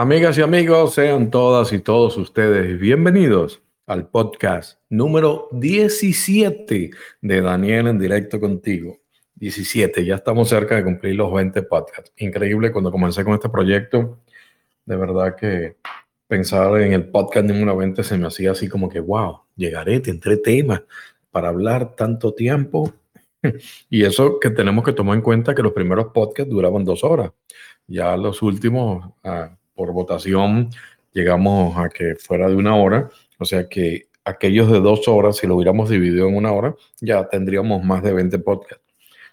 Amigas y amigos, sean todas y todos ustedes bienvenidos al podcast número 17 de Daniel en directo contigo. 17, ya estamos cerca de cumplir los 20 podcasts. Increíble cuando comencé con este proyecto. De verdad que pensar en el podcast número 20 se me hacía así como que, wow, llegaré, tendré temas para hablar tanto tiempo. Y eso que tenemos que tomar en cuenta que los primeros podcasts duraban dos horas. Ya los últimos, ah, por votación, llegamos a que fuera de una hora. O sea que aquellos de dos horas, si lo hubiéramos dividido en una hora, ya tendríamos más de 20 podcasts.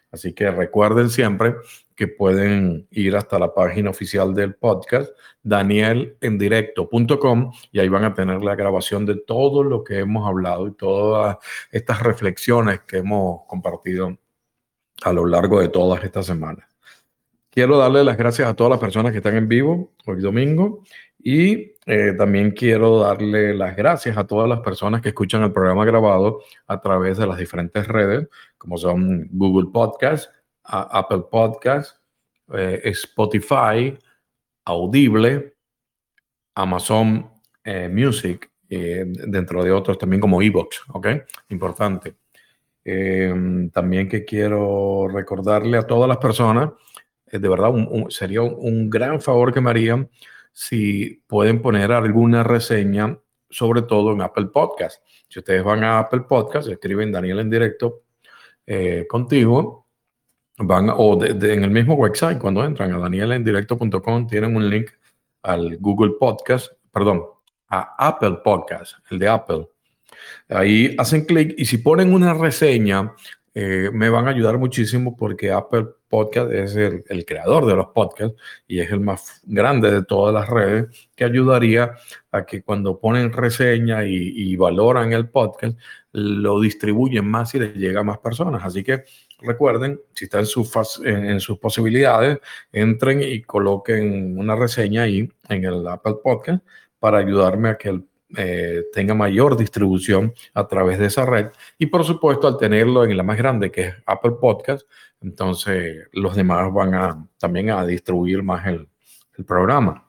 Así que recuerden siempre que pueden ir hasta la página oficial del podcast, danielendirecto.com, y ahí van a tener la grabación de todo lo que hemos hablado y todas estas reflexiones que hemos compartido a lo largo de todas estas semanas. Quiero darle las gracias a todas las personas que están en vivo hoy domingo y eh, también quiero darle las gracias a todas las personas que escuchan el programa grabado a través de las diferentes redes, como son Google Podcast, Apple Podcast, eh, Spotify, Audible, Amazon eh, Music, dentro de otros también como Evox, ¿ok? Importante. también que quiero recordarle a todas las personas, de verdad, sería un, gran favor que me harían si pueden poner alguna reseña, sobre todo en Apple Podcast. Si ustedes van a Apple Podcast, escriben Daniel en directo eh, contigo, van o en el mismo website, cuando entran a danielendirecto.com, tienen un link al Google Podcast, perdón, a Apple Podcast, el de Apple. Ahí hacen clic y si ponen una reseña, eh, me van a ayudar muchísimo porque Apple Podcast es el, creador de los podcasts y es el más grande de todas las redes que ayudaría a que cuando ponen reseña y, valoran el podcast, lo distribuyen más y les llega a más personas. Así que recuerden, si está en, en sus posibilidades, entren y coloquen una reseña ahí en el Apple Podcast para ayudarme a que el eh, tenga mayor distribución a través de esa red. Y por supuesto, al tenerlo en la más grande, que es Apple Podcast, entonces los demás van a también a distribuir más el, el programa.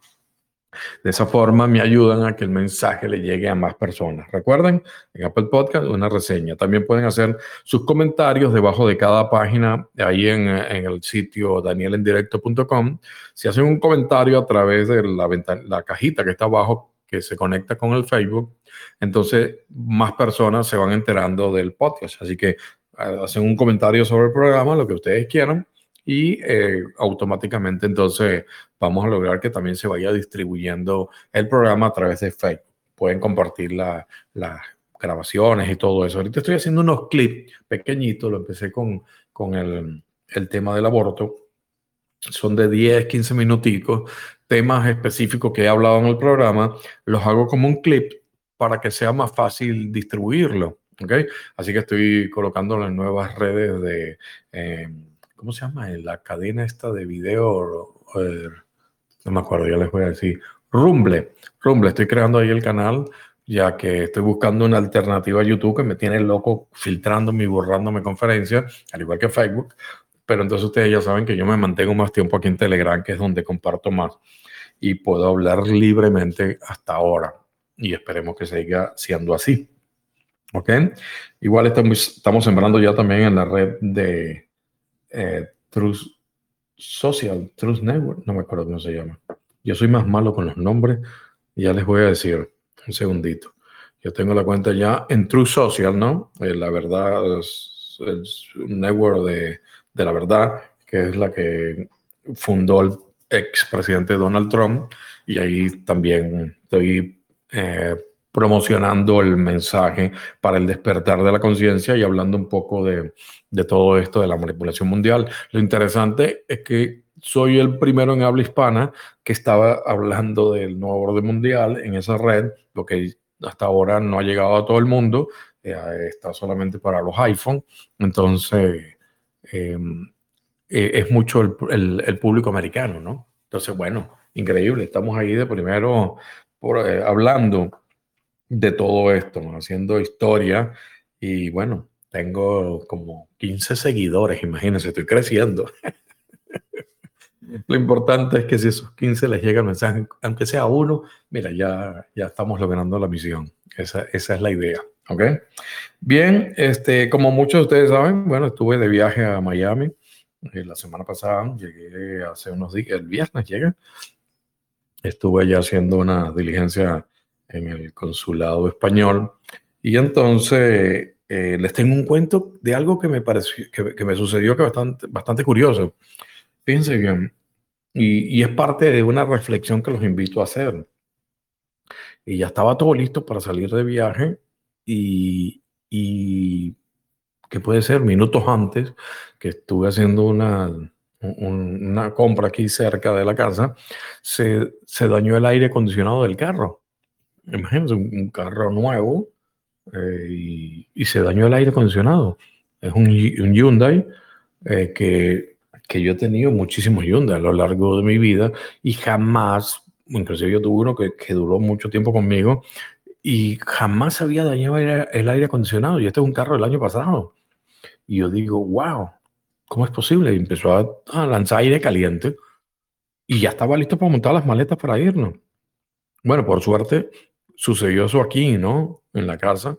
De esa forma me ayudan a que el mensaje le llegue a más personas. Recuerden, en Apple Podcast una reseña. También pueden hacer sus comentarios debajo de cada página, ahí en, en el sitio danielendirecto.com. Si hacen un comentario a través de la, la cajita que está abajo, que se conecta con el Facebook, entonces más personas se van enterando del podcast. Así que eh, hacen un comentario sobre el programa, lo que ustedes quieran, y eh, automáticamente entonces vamos a lograr que también se vaya distribuyendo el programa a través de Facebook. Pueden compartir las grabaciones y todo eso. Ahorita estoy haciendo unos clips pequeñitos, lo empecé con, con el, el tema del aborto. Son de 10, 15 minuticos, temas específicos que he hablado en el programa, los hago como un clip para que sea más fácil distribuirlo. Así que estoy colocándolo en nuevas redes de, em, ¿cómo se llama? La cadena esta de video, no me acuerdo, ya les voy a decir, Rumble. Rumble, estoy creando ahí el canal ya que estoy buscando una alternativa a YouTube que me tiene loco filtrándome y borrándome conferencias, al igual que Facebook. Pero entonces ustedes ya saben que yo me mantengo más tiempo aquí en Telegram, que es donde comparto más y puedo hablar libremente hasta ahora. Y esperemos que siga siendo así. ¿Ok? Igual estamos, estamos sembrando ya también en la red de eh, Truth Social, Truth Network, no me acuerdo cómo se llama. Yo soy más malo con los nombres, ya les voy a decir un segundito. Yo tengo la cuenta ya en Truth Social, ¿no? Eh, la verdad es, es, un network de, de la verdad, que es la que fundó el expresidente Donald Trump y ahí también estoy eh, promocionando el mensaje para el despertar de la conciencia y hablando un poco de, de, todo esto de la manipulación mundial. Lo interesante es que soy el primero en habla hispana que estaba hablando del nuevo orden mundial en esa red, lo que hasta ahora no ha llegado a todo el mundo, eh, está solamente para los iPhone. Entonces, eh, eh, es mucho el, público americano, ¿no? Entonces, bueno, increíble, estamos ahí de primero por, eh, hablando de todo esto, haciendo historia y bueno, tengo como 15 seguidores, imagínense, estoy creciendo. Lo importante es que si esos 15 les llega el mensaje, aunque sea uno, mira, ya, ya estamos logrando la misión. Esa, esa es la idea. ¿Ok? Bien, este, como muchos de ustedes saben, bueno, estuve de viaje a Miami eh, la semana pasada, llegué hace unos días, el viernes llegué, estuve allá haciendo una diligencia en el consulado español y entonces eh, les tengo un cuento de algo que me pareció, que, que me sucedió que bastante, bastante curioso. Fíjense bien, y, y es parte de una reflexión que los invito a hacer. Y ya estaba todo listo para salir de viaje y, y que puede ser minutos antes que estuve haciendo una, una compra aquí cerca de la casa, se, se dañó el aire acondicionado del carro. Imagínense, un, carro nuevo eh, y, y, se dañó el aire acondicionado. Es un, un Hyundai eh, que, que yo he tenido muchísimos Hyundai a lo largo de mi vida y jamás, inclusive yo tuve uno que, que duró mucho tiempo conmigo y jamás había dañado el aire acondicionado. Y este es un carro del año pasado. Y yo digo, wow, ¿cómo es posible? Y empezó a, a, lanzar aire caliente y ya estaba listo para montar las maletas para irnos. Bueno, por suerte sucedió eso aquí, ¿no? En la casa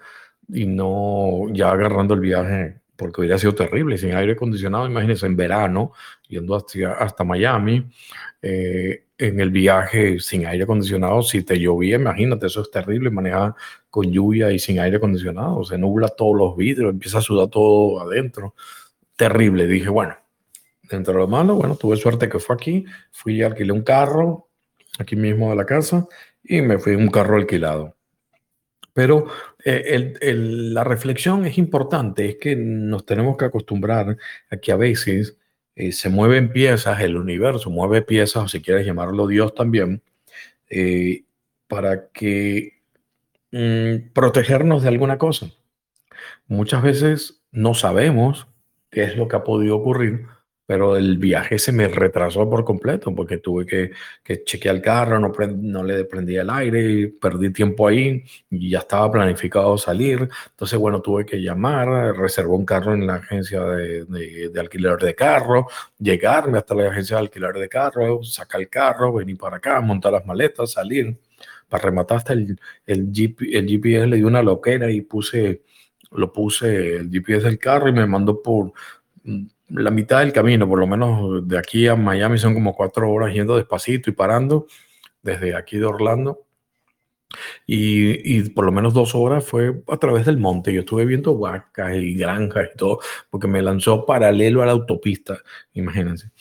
y no ya agarrando el viaje porque hubiera sido terrible sin aire acondicionado. Imagínense en verano yendo hasta, hasta Miami. Eh, en el viaje sin aire acondicionado, si te llovía, imagínate, eso es terrible, manejar con lluvia y sin aire acondicionado, se nubla todos los vidrios, empieza a sudar todo adentro, terrible. Dije, bueno, dentro de lo malo, bueno, tuve suerte que fue aquí, fui y alquilé un carro aquí mismo de la casa y me fui un carro alquilado. Pero eh, la reflexión es importante, es que nos tenemos que acostumbrar a que a veces eh, se mueven piezas, el universo mueve piezas, o si quieres llamarlo Dios también, eh, para que mm, protegernos de alguna cosa. Muchas veces no sabemos qué es lo que ha podido ocurrir, pero el viaje se me retrasó por completo porque tuve que, que chequear el carro, no, no le prendía el aire, perdí tiempo ahí y ya estaba planificado salir. Entonces, bueno, tuve que llamar, reservó un carro en la agencia de, de, alquiler de carro, llegarme hasta la agencia de alquiler de carro, sacar el carro, venir para acá, montar las maletas, salir. Para rematar hasta el, el, el GPS le dio una loquera y puse, lo puse el GPS del carro y me mandó por la mitad del camino, por lo menos de aquí a Miami son como cuatro horas yendo despacito y parando desde aquí de Orlando. Y, y, por lo menos dos horas fue a través del monte. Yo estuve viendo vacas y granjas y todo, porque me lanzó paralelo a la autopista, imagínense.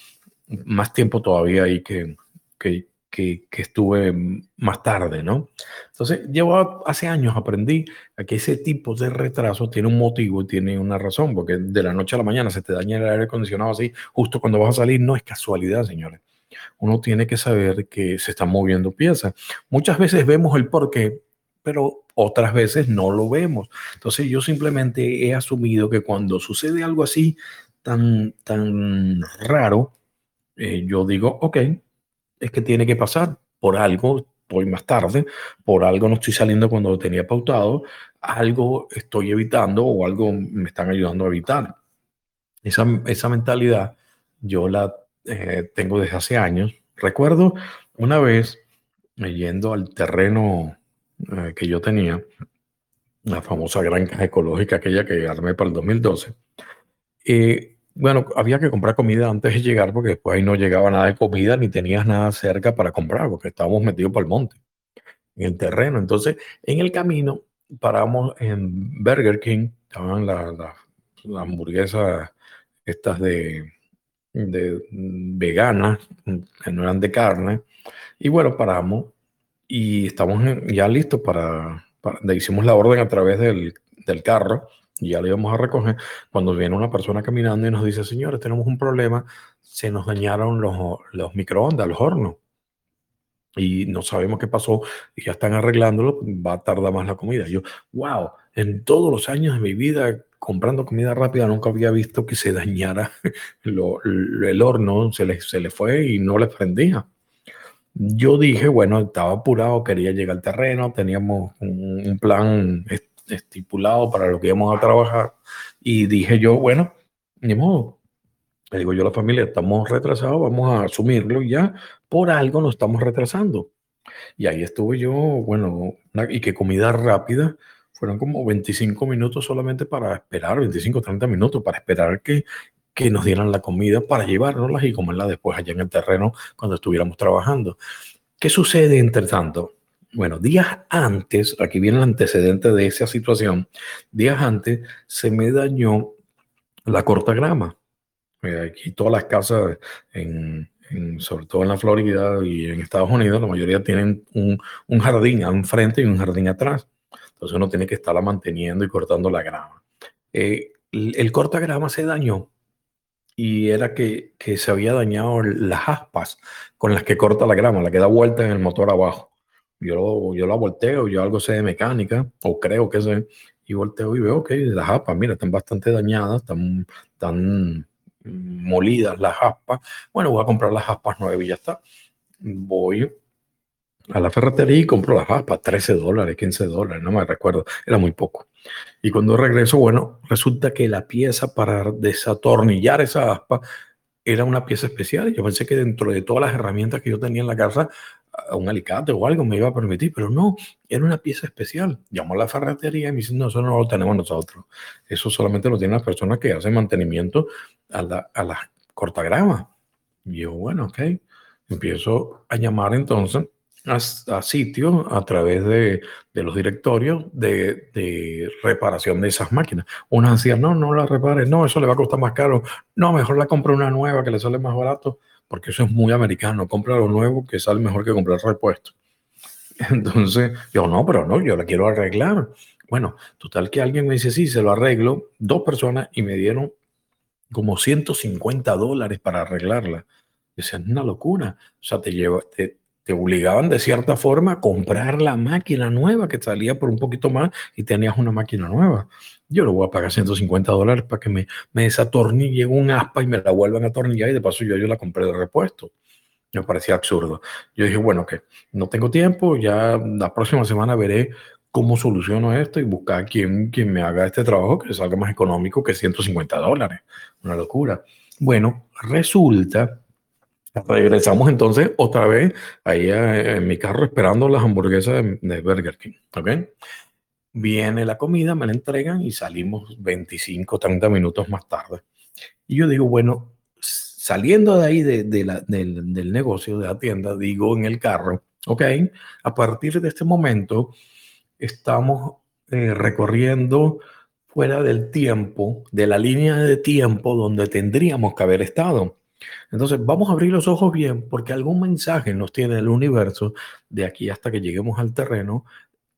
Más tiempo todavía ahí que, que, que, que, estuve más tarde, ¿no? Entonces, llevo hace años aprendí que ese tipo de retraso tiene un motivo, tiene una razón, porque de la noche a la mañana se te daña el aire acondicionado así, justo cuando vas a salir, no es casualidad, señores. Uno tiene que saber que se están moviendo piezas. Muchas veces vemos el porqué, pero otras veces no lo vemos. Entonces, yo simplemente he asumido que cuando sucede algo así tan, tan raro, eh, yo digo, ok, es que tiene que pasar por algo, voy más tarde, por algo no estoy saliendo cuando lo tenía pautado, algo estoy evitando o algo me están ayudando a evitar. Esa, esa mentalidad yo la eh, tengo desde hace años. Recuerdo una vez eh, yendo al terreno eh, que yo tenía, la famosa granja ecológica, aquella que armé para el 2012. Eh, bueno, había que comprar comida antes de llegar porque después ahí no llegaba nada de comida ni tenías nada cerca para comprar porque estábamos metidos por el monte, en el terreno. Entonces, en el camino paramos en Burger King, estaban las la, la hamburguesas estas de, de veganas, que no eran de carne. Y bueno, paramos y estamos ya listos para, para hicimos la orden a través del, del carro y ya lo íbamos a recoger, cuando viene una persona caminando y nos dice, señores, tenemos un problema, se nos dañaron los, los microondas, los hornos, y no sabemos qué pasó, y ya están arreglándolo, va a tardar más la comida. Yo, wow, en todos los años de mi vida comprando comida rápida nunca había visto que se dañara lo, lo, el horno, se le, se le fue y no le prendía. Yo dije, bueno, estaba apurado, quería llegar al terreno, teníamos un, un plan estipulado para lo que íbamos a trabajar. Y dije yo, bueno, ni modo, Le digo yo a la familia, estamos retrasados, vamos a asumirlo ya por algo nos estamos retrasando. Y ahí estuve yo, bueno, y que comida rápida, fueron como 25 minutos solamente para esperar, 25, 30 minutos para esperar que, que nos dieran la comida para llevárnoslas y comerla después allá en el terreno cuando estuviéramos trabajando. ¿Qué sucede entre tanto? Bueno, días antes, aquí viene el antecedente de esa situación, días antes se me dañó la cortagrama. Eh, aquí todas las casas, en, sobre todo en la Florida y en Estados Unidos, la mayoría tienen un, un jardín enfrente y un jardín atrás. Entonces uno tiene que estarla manteniendo y cortando la grama. Eh, el, el cortagrama se dañó y era que, que, se había dañado las aspas con las que corta la grama, la que da vuelta en el motor abajo. Yo, yo la volteo, yo algo sé de mecánica, o creo que sé, y volteo y veo que las aspas, mira, están bastante dañadas, están, están molidas las aspas. Bueno, voy a comprar las aspas nuevas y ya está. Voy a la ferretería y compro las aspas, 13 dólares, 15 dólares, no me recuerdo, era muy poco. Y cuando regreso, bueno, resulta que la pieza para desatornillar esa aspa era una pieza especial. Yo pensé que dentro de todas las herramientas que yo tenía en la casa, un alicate o algo me iba a permitir, pero no, era una pieza especial. Llamó a la ferretería y me dicen, no, eso no lo tenemos nosotros. Eso solamente lo tienen las personas que hacen mantenimiento a la, a la cortagrama. Y yo, bueno, ok. Empiezo a llamar entonces a, sitios a través de, de los directorios de, de, reparación de esas máquinas. Unas decían, no, no la repare, no, eso le va a costar más caro, no, mejor la compra una nueva que le sale más barato, porque eso es muy americano, compra lo nuevo que sale mejor que comprar repuesto. Entonces, yo no, pero no, yo la quiero arreglar. Bueno, total que alguien me dice, sí, se lo arreglo, dos personas y me dieron como 150 dólares para arreglarla. Esa es una locura. O sea, te, lleva, te, te obligaban de cierta forma a comprar la máquina nueva que salía por un poquito más y tenías una máquina nueva. Yo le voy a pagar 150 dólares para que me, me desatornille un aspa y me la vuelvan a atornillar y de paso yo, yo la compré de repuesto. Me parecía absurdo. Yo dije, bueno, que no tengo tiempo, ya la próxima semana veré cómo soluciono esto y buscar quien, quien me haga este trabajo que salga más económico que 150 dólares. Una locura. Bueno, resulta Regresamos entonces otra vez ahí en mi carro esperando las hamburguesas de, Burger King. ¿Ok? Viene la comida, me la entregan y salimos 25, 30 minutos más tarde. Y yo digo, bueno, saliendo de ahí de, del, del, negocio, de la tienda, digo en el carro, ok, a partir de este momento estamos eh, recorriendo fuera del tiempo, de la línea de tiempo donde tendríamos que haber estado. Entonces, vamos a abrir los ojos bien porque algún mensaje nos tiene el universo de aquí hasta que lleguemos al terreno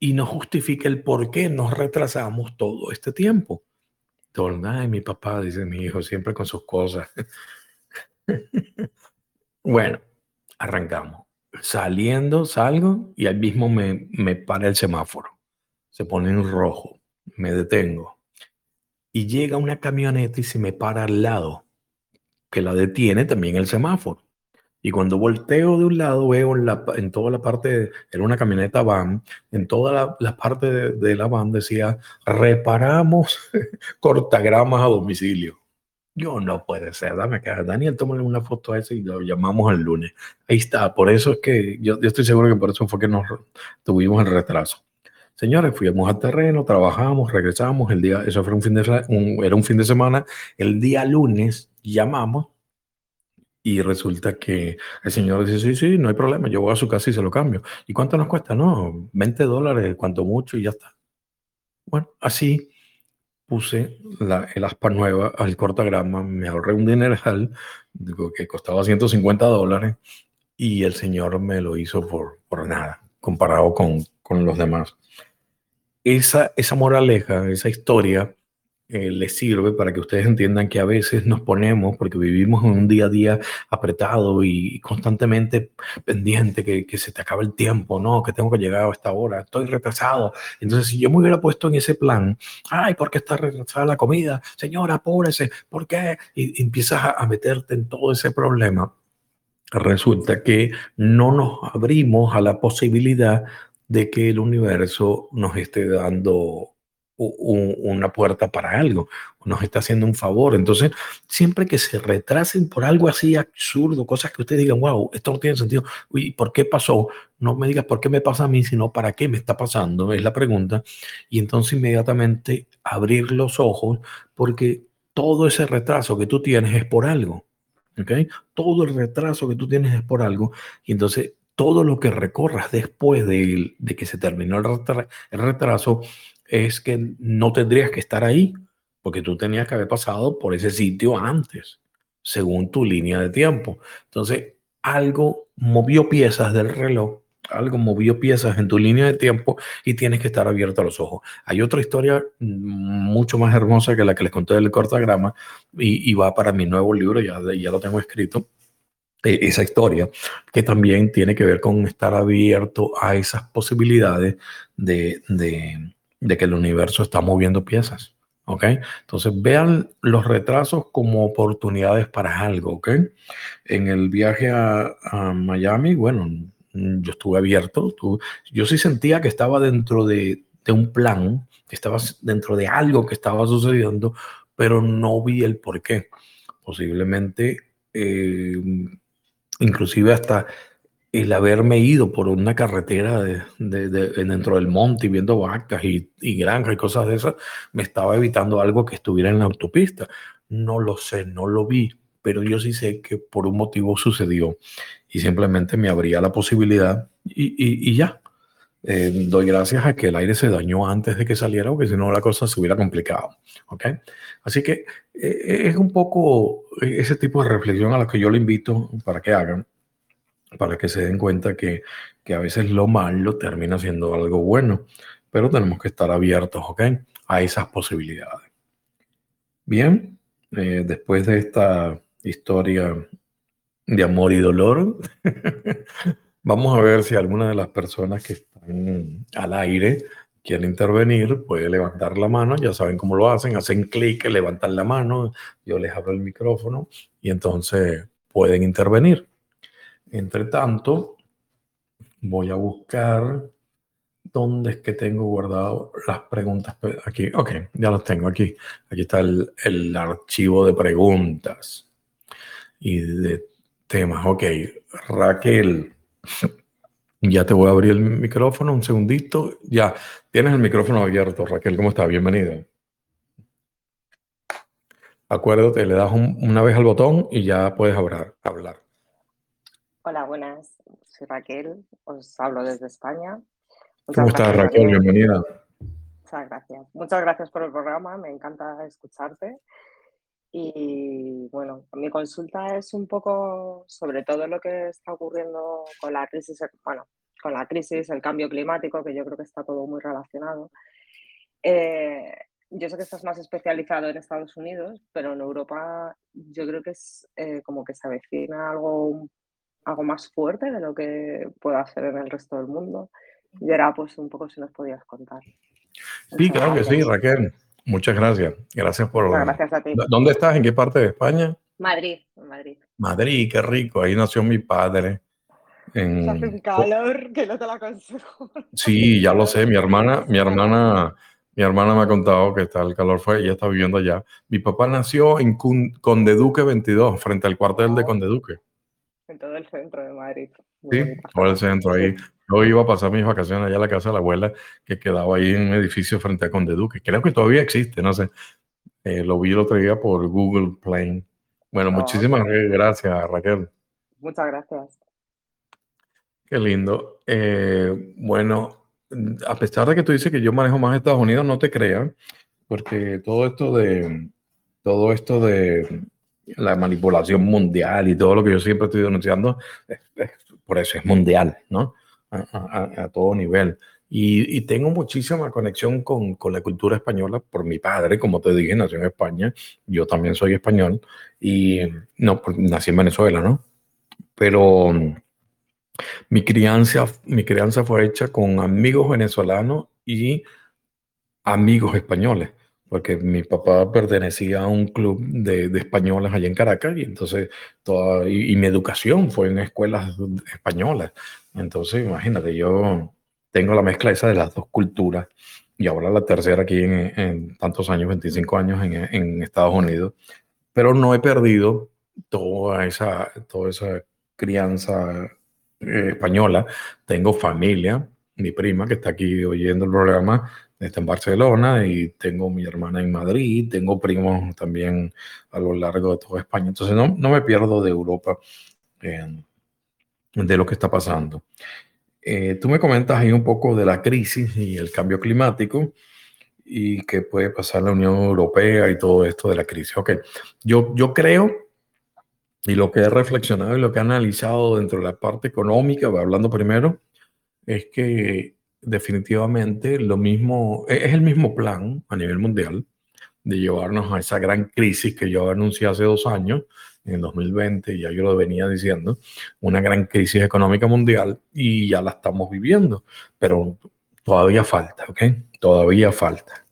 y nos justifica el por qué nos retrasamos todo este tiempo. Ay, mi papá, dice mi hijo, siempre con sus cosas. bueno, arrancamos. Saliendo, salgo y al mismo me, me para el semáforo. Se pone en rojo. Me detengo. Y llega una camioneta y se me para al lado que la detiene también el semáforo. Y cuando volteo de un lado, veo en, la, en toda la parte, era una camioneta van, en toda la, la parte de, de, la van decía, reparamos cortagramas a domicilio. Yo no puede ser, dame acá. Daniel, tómale una foto a ese y lo llamamos el lunes. Ahí está, por eso es que yo, yo estoy seguro que por eso fue que nos tuvimos el retraso. Señores, fuimos al terreno, trabajamos, regresamos. El día, eso fue un fin de, un, era un fin de semana. El día lunes llamamos y resulta que el señor dice, sí, sí, no hay problema, yo voy a su casa y se lo cambio. ¿Y cuánto nos cuesta? No, 20 dólares, cuanto mucho y ya está. Bueno, así puse la, el aspa nueva al cortagrama, me ahorré un dineral que costaba 150 dólares y el señor me lo hizo por, por nada, comparado con, con los demás. Esa, esa moraleja, esa historia, eh, les sirve para que ustedes entiendan que a veces nos ponemos, porque vivimos en un día a día apretado y constantemente pendiente, que, que, se te acaba el tiempo, ¿no? Que tengo que llegar a esta hora, estoy retrasado. Entonces, si yo me hubiera puesto en ese plan, ay, ¿por qué está retrasada la comida? Señora, apúrese, ¿por qué? Y, y empiezas a, a meterte en todo ese problema. Resulta que no nos abrimos a la posibilidad de que el universo nos esté dando una puerta para algo, nos está haciendo un favor. Entonces, siempre que se retrasen por algo así absurdo, cosas que ustedes digan, wow, esto no tiene sentido, uy, ¿por qué pasó? No me digas por qué me pasa a mí, sino para qué me está pasando, es la pregunta. Y entonces inmediatamente abrir los ojos, porque todo ese retraso que tú tienes es por algo. ¿ok? Todo el retraso que tú tienes es por algo. Y entonces todo lo que recorras después de, que se terminó el retraso es que no tendrías que estar ahí, porque tú tenías que haber pasado por ese sitio antes, según tu línea de tiempo. Entonces, algo movió piezas del reloj, algo movió piezas en tu línea de tiempo y tienes que estar abierto a los ojos. Hay otra historia mucho más hermosa que la que les conté del cortagrama y, y va para mi nuevo libro, ya, ya lo tengo escrito, e, esa historia, que también tiene que ver con estar abierto a esas posibilidades de, de de que el universo está moviendo piezas. ¿Ok? Entonces vean los retrasos como oportunidades para algo. ¿Ok? En el viaje a, Miami, bueno, yo estuve abierto. yo sí sentía que estaba dentro de, un plan, que estaba dentro de algo que estaba sucediendo, pero no vi el por qué. Posiblemente, eh, inclusive hasta el haberme ido por una carretera de, dentro del monte y viendo vacas y, y, granjas y cosas de esas, me estaba evitando algo que estuviera en la autopista. No lo sé, no lo vi, pero yo sí sé que por un motivo sucedió y simplemente me abría la posibilidad y, ya. Eh, doy gracias a que el aire se dañó antes de que saliera, porque si no la cosa se hubiera complicado. ¿okay? Así que eh, es un poco ese tipo de reflexión a la que yo le invito para que hagan para que se den cuenta que, que, a veces lo malo termina siendo algo bueno, pero tenemos que estar abiertos, ¿ok? A esas posibilidades. Bien, eh, después de esta historia de amor y dolor, vamos a ver si alguna de las personas que están al aire quiere intervenir, puede levantar la mano, ya saben cómo lo hacen, hacen clic, levantan la mano, yo les abro el micrófono y entonces pueden intervenir. Entre tanto, voy a buscar dónde es que tengo guardado las preguntas. Aquí, ok, ya las tengo aquí. Aquí está el, archivo de preguntas y de temas. Ok, Raquel, ya te voy a abrir el micrófono un segundito. Ya, tienes el micrófono abierto, Raquel. ¿Cómo estás? Bienvenida. Acuérdate, le das una vez al botón y ya puedes hablar. Hola, buenas. Soy Raquel, os hablo desde España. ¿Cómo estás, Raquel? Bienvenida. Muchas gracias. Muchas gracias por el programa, me encanta escucharte. Y bueno, mi consulta es un poco sobre todo lo que está ocurriendo con la crisis, bueno, con la crisis, el cambio climático, que yo creo que está todo muy relacionado. Eh, yo sé que estás más especializado en Estados Unidos, pero en Europa yo creo que es eh, como que se avecina algo un algo más fuerte de lo que puedo hacer en el resto del mundo. Y era pues un poco si nos podías contar. Sí, claro que sí, Raquel. Muchas gracias. Gracias por... gracias a ti. ¿Dónde estás? ¿En qué parte de España? Madrid, Madrid. Madrid, qué rico. Ahí nació mi padre. En... Hace un calor que no te la aconsejo. Sí, ya lo sé. Mi hermana, mi hermana, mi hermana me ha contado que está el calor fue, ella está viviendo allá. Mi papá nació en Conde Duque 22, frente al cuartel de Conde Duque en todo el centro de Madrid. sí, todo el centro ahí. Yo iba a pasar mis vacaciones allá a la casa de la abuela, que quedaba ahí en un edificio frente a Conde Duque. Creo que todavía existe, no sé. Eh, lo vi el otro día por Google Plane. Bueno, muchísimas gracias, Raquel. Muchas gracias. Qué lindo. Eh, bueno, a pesar de que tú dices que yo manejo más Estados Unidos, no te creas, porque todo esto de todo esto de la manipulación mundial y todo lo que yo siempre estoy denunciando, por eso es mundial, ¿no? A, todo nivel. Y, tengo muchísima conexión con, con, la cultura española por mi padre, como te dije, nació en España, yo también soy español y no, nací en Venezuela, ¿no? Pero mi crianza, mi crianza fue hecha con amigos venezolanos y amigos españoles porque mi papá pertenecía a un club de, de españolas allá en Caracas y entonces toda, y, mi educación fue en escuelas españolas. Entonces, imagínate, yo tengo la mezcla esa de las dos culturas y ahora la tercera aquí en, tantos años, 25 años en, Estados Unidos, pero no he perdido toda esa, toda esa crianza eh, española. Tengo familia, mi prima que está aquí oyendo el programa, está en Barcelona y tengo mi hermana en Madrid, tengo primos también a lo largo de toda España. Entonces no, no me pierdo de Europa, de lo que está pasando. Eh, tú me comentas ahí un poco de la crisis y el cambio climático y qué puede pasar en la Unión Europea y todo esto de la crisis. Ok, yo, yo creo, y lo que he reflexionado y lo que he analizado dentro de la parte económica, hablando primero, es que definitivamente lo mismo, e, es el mismo plan a nivel mundial de llevarnos a esa gran crisis que yo anuncié hace dos años, en 2020, ya yo lo venía diciendo, una gran crisis económica mundial y ya la estamos viviendo, pero todavía falta, ¿ok? Todavía falta.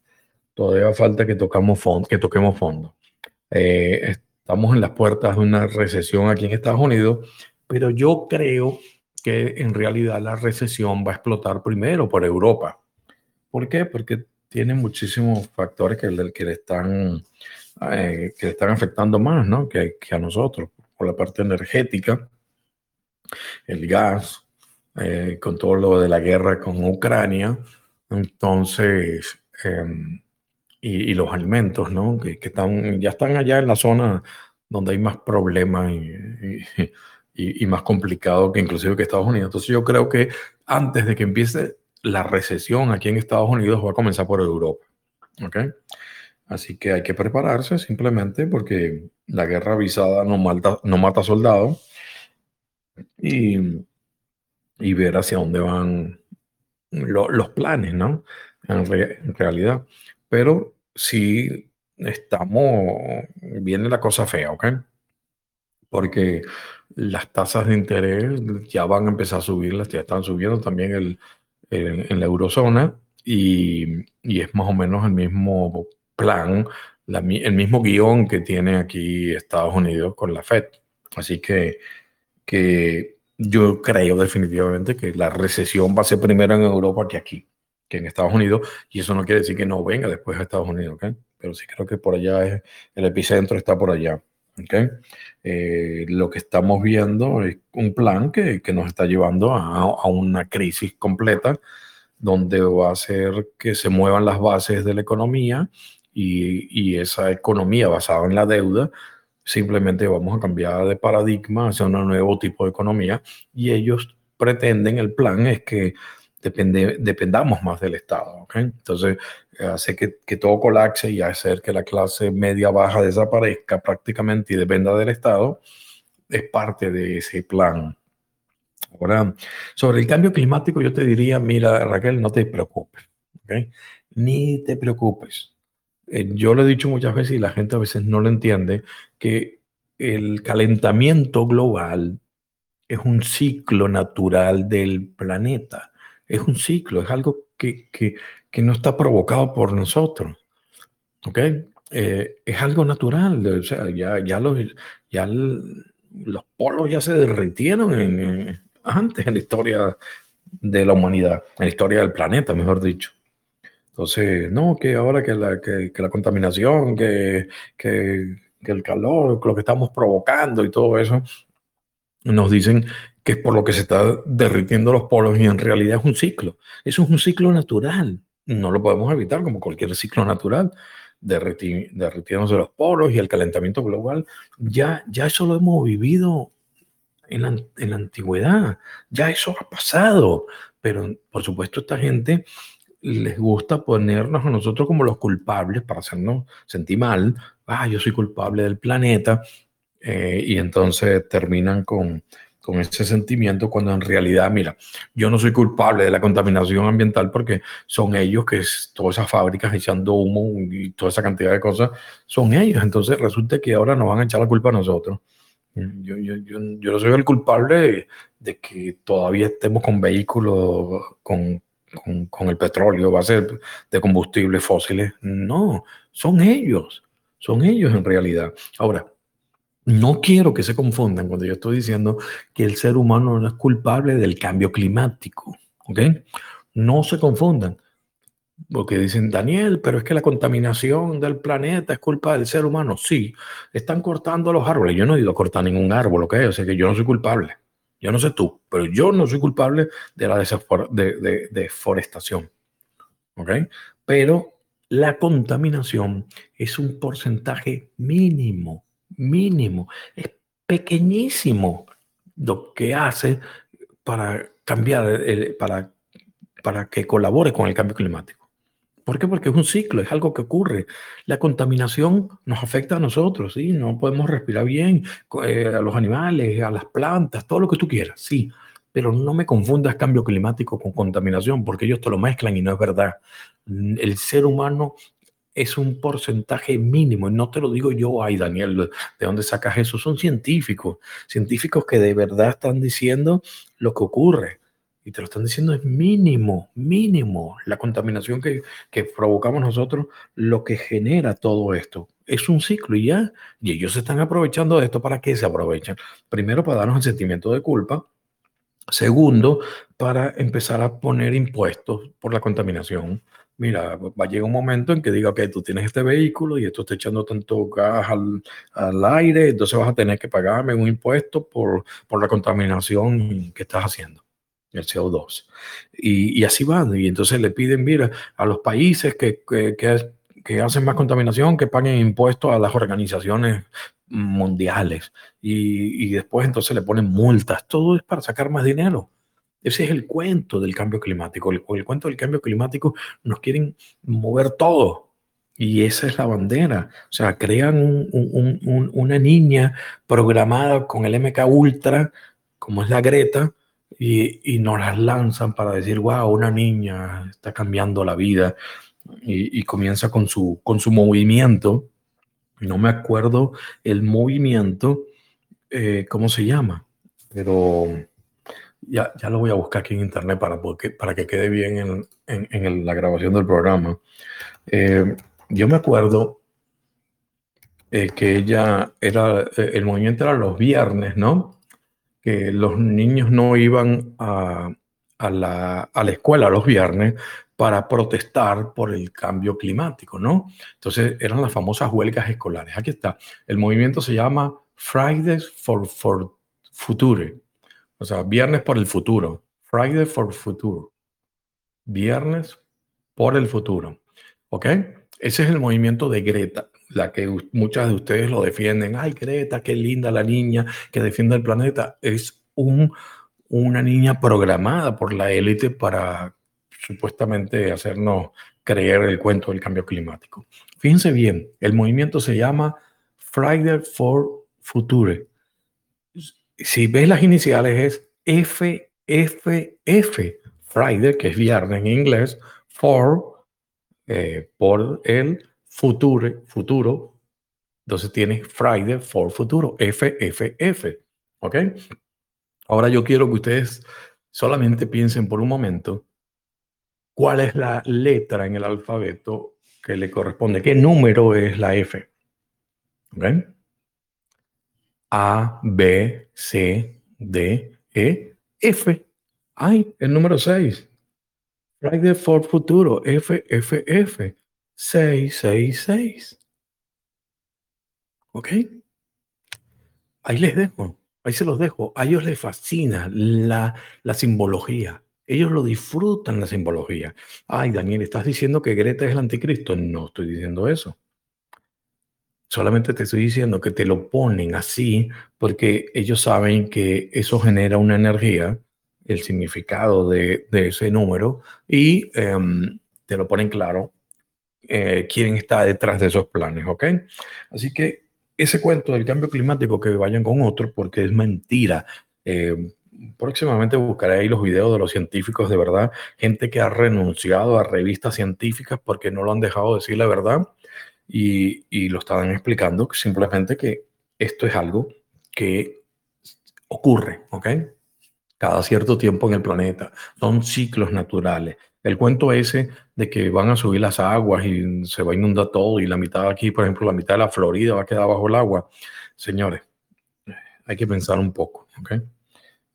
Todavía falta que, tocamos que toquemos fondo. Eh, estamos en las puertas de una recesión aquí en Estados Unidos, pero yo creo que en realidad la recesión va a explotar primero por Europa. ¿Por qué? Porque tiene muchísimos factores que, que le están eh, que están afectando más ¿no? que, que, a nosotros, por la parte energética, el gas, eh, con todo lo de la guerra con Ucrania, entonces, em, y, los alimentos, ¿no? Que, que, están, ya están allá en la zona donde hay más problemas y, y, y, más complicado que inclusive que Estados Unidos. Entonces yo creo que antes de que empiece la recesión aquí en Estados Unidos va a comenzar por Europa. ¿Ok? Así que hay que prepararse simplemente porque la guerra avisada no mata, no mata soldados y, y, ver hacia dónde van los planes, ¿no? En, en, realidad. Pero sí estamos, viene la cosa fea, ¿ok? Porque las tasas de interés ya van a empezar a subirlas, ya están subiendo también el, en la eurozona y, y es más o menos el mismo plan, el mismo guion que tiene aquí Estados Unidos con la Fed. Así que, que yo creo definitivamente que la recesión va a ser primero en Europa que aquí, que en Estados Unidos, y eso no quiere decir que no venga después a Estados Unidos, pero sí creo que por allá es, el epicentro está por allá. ¿Okay? Eh, lo que estamos viendo es un plan que, que nos está llevando a, a, una crisis completa, donde va a hacer que se muevan las bases de la economía y, esa economía basada en la deuda, simplemente vamos a cambiar de paradigma hacia un nuevo tipo de economía y ellos pretenden, el plan es que depende, dependamos más del Estado. ¿okay? Entonces, hace que, que, todo colapse y hacer que la clase media baja desaparezca prácticamente y dependa del Estado, es parte de ese plan. Ahora, sobre el cambio climático, yo te diría, mira, Raquel, no te preocupes, ¿okay? ni te preocupes. Eh, yo lo he dicho muchas veces y la gente a veces no lo entiende, que el calentamiento global es un ciclo natural del planeta. Es un ciclo, es algo que, que, que no está provocado por nosotros. ¿Ok? Eh, es algo natural. O sea, ya, ya, los, ya los polos ya se derritieron en, antes en la historia de la humanidad, en la historia del planeta, mejor dicho. Entonces, no, que ahora que la, que, la contaminación, que, que, el calor, lo que estamos provocando y todo eso, nos dicen que es por lo que se está derritiendo los polos y en realidad es un ciclo. Eso es un ciclo natural. No lo podemos evitar como cualquier ciclo natural. Derriti, derritiéndose los polos y el calentamiento global. Ya, ya eso lo hemos vivido en la, en la antigüedad. Ya eso ha pasado. Pero por supuesto esta gente les gusta ponernos a nosotros como los culpables para hacernos sentir mal. Ah, yo soy culpable del planeta. Eh, y entonces terminan con, con ese sentimiento cuando en realidad, mira, yo no soy culpable de la contaminación ambiental porque son ellos que todas esas fábricas echando humo y toda esa cantidad de cosas, son ellos. Entonces resulta que ahora nos van a echar la culpa a nosotros. Yo, yo, yo, yo no soy el culpable de, que todavía estemos con vehículos con con, el petróleo, ser de combustibles fósiles. No, son ellos, son ellos en realidad. Ahora, no quiero que se confundan cuando yo estoy diciendo que el ser humano no es culpable del cambio climático, ¿ok? No se confundan. porque dicen, Daniel, pero es que la contaminación del planeta es culpa del ser humano. Sí, están cortando los árboles. Yo no he ido a cortar ningún árbol, ¿ok? O sea que yo no soy culpable. Yo no sé tú, pero yo no soy culpable de la deforestación. ¿Ok? Pero la contaminación es un porcentaje mínimo, mínimo. Es pequeñísimo lo que hace para cambiar, para, para que colabore con el cambio climático. ¿Por qué? Porque es un ciclo, es algo que ocurre. La contaminación nos afecta a nosotros, ¿sí? No podemos respirar bien, eh, a los animales, a las plantas, todo lo que tú quieras, sí. Pero no me confundas cambio climático con contaminación, porque ellos te lo mezclan y no es verdad. El ser humano es un porcentaje mínimo, no te lo digo yo, ay Daniel, ¿de dónde sacas eso? Son científicos, científicos que de verdad están diciendo lo que ocurre y te lo están diciendo es mínimo, mínimo la contaminación que, que, provocamos nosotros, lo que genera todo esto. Es un ciclo y ya, y ellos se están aprovechando de esto. ¿Para qué se aprovechan? Primero, para darnos el sentimiento de culpa. Segundo, para empezar a poner impuestos por la contaminación. Mira, va a llegar un momento en que diga, ok, tú tienes este vehículo y esto está echando tanto gas al, al aire, entonces vas a tener que pagarme un impuesto por, por la contaminación que estás haciendo el CO2. Y, y, así van. Y entonces le piden, mira, a los países que, que, que, hacen más contaminación, que paguen impuestos a las organizaciones mundiales. Y, y, después entonces le ponen multas. Todo es para sacar más dinero. Ese es el cuento del cambio climático. El, cuento del cambio climático nos quieren mover todo. Y esa es la bandera. O sea, crean un, un, un, una niña programada con el MK Ultra, como es la Greta, y, y, nos las lanzan para decir, wow, una niña está cambiando la vida y, y, comienza con su, con su movimiento. No me acuerdo el movimiento, eh, ¿cómo se llama? Pero ya, ya, lo voy a buscar aquí en internet para, para que quede bien en, en, en la grabación del programa. Eh, yo me acuerdo eh, que ella era, eh, el movimiento era los viernes, ¿no? que los niños no iban a, a, la, a la escuela los viernes para protestar por el cambio climático, ¿no? Entonces eran las famosas huelgas escolares. Aquí está. El movimiento se llama Fridays for, for Future. O sea, viernes por el futuro. Fridays for Future. Viernes por el futuro. ¿Ok? Ese es el movimiento de Greta la que muchas de ustedes lo defienden. Ay, Greta, qué linda la niña que defiende el planeta. Es un, una niña programada por la élite para supuestamente hacernos creer el cuento del cambio climático. Fíjense bien, el movimiento se llama Friday for Future. Si ves las iniciales es FFF, Friday, que es viernes en inglés, for, eh, por el Future, futuro. Entonces tienes Friday for Futuro, FFF. ¿Ok? Ahora yo quiero que ustedes solamente piensen por un momento cuál es la letra en el alfabeto que le corresponde, qué número es la F. ¿Ok? A, B, C, D, E, F. Ay, el número 6. Friday for Futuro, FFF. 666. ¿Ok? Ahí les dejo, ahí se los dejo. A ellos les fascina la, la simbología. Ellos lo disfrutan la simbología. Ay, Daniel, ¿estás diciendo que Greta es el anticristo? No estoy diciendo eso. Solamente te estoy diciendo que te lo ponen así porque ellos saben que eso genera una energía, el significado de, ese número, y um, te lo ponen claro eh, quién está detrás de esos planes, ¿ok? Así que ese cuento del cambio climático que vayan con otro, porque es mentira. Eh, próximamente buscaré ahí los videos de los científicos de verdad, gente que ha renunciado a revistas científicas porque no lo han dejado decir la verdad y, lo estaban explicando simplemente que esto es algo que ocurre, ¿ok? Cada cierto tiempo en el planeta. Son ciclos naturales. El cuento ese de que van a subir las aguas y se va a inundar todo y la mitad aquí, por ejemplo, la mitad de la Florida va a quedar bajo el agua. Señores, hay que pensar un poco, ¿ok?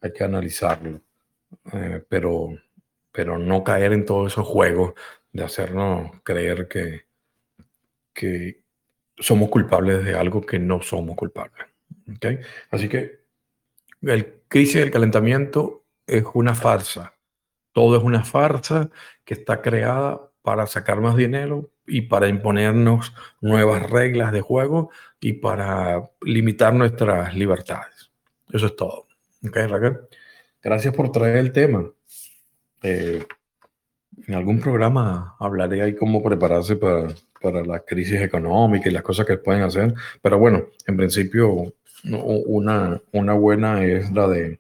Hay que analizarlo, eh, pero, pero no caer en todos esos juegos de hacernos creer que, que somos culpables de algo que no somos culpables. ¿okay? Así que el crisis del calentamiento es una farsa. Todo es una farsa que está creada para sacar más dinero y para imponernos nuevas reglas de juego y para limitar nuestras libertades. Eso es todo. ¿Ok, Raquel? Gracias por traer el tema. Eh, en algún programa hablaré ahí cómo prepararse para, para la crisis económica y las cosas que pueden hacer. Pero bueno, en principio, una, una buena es la de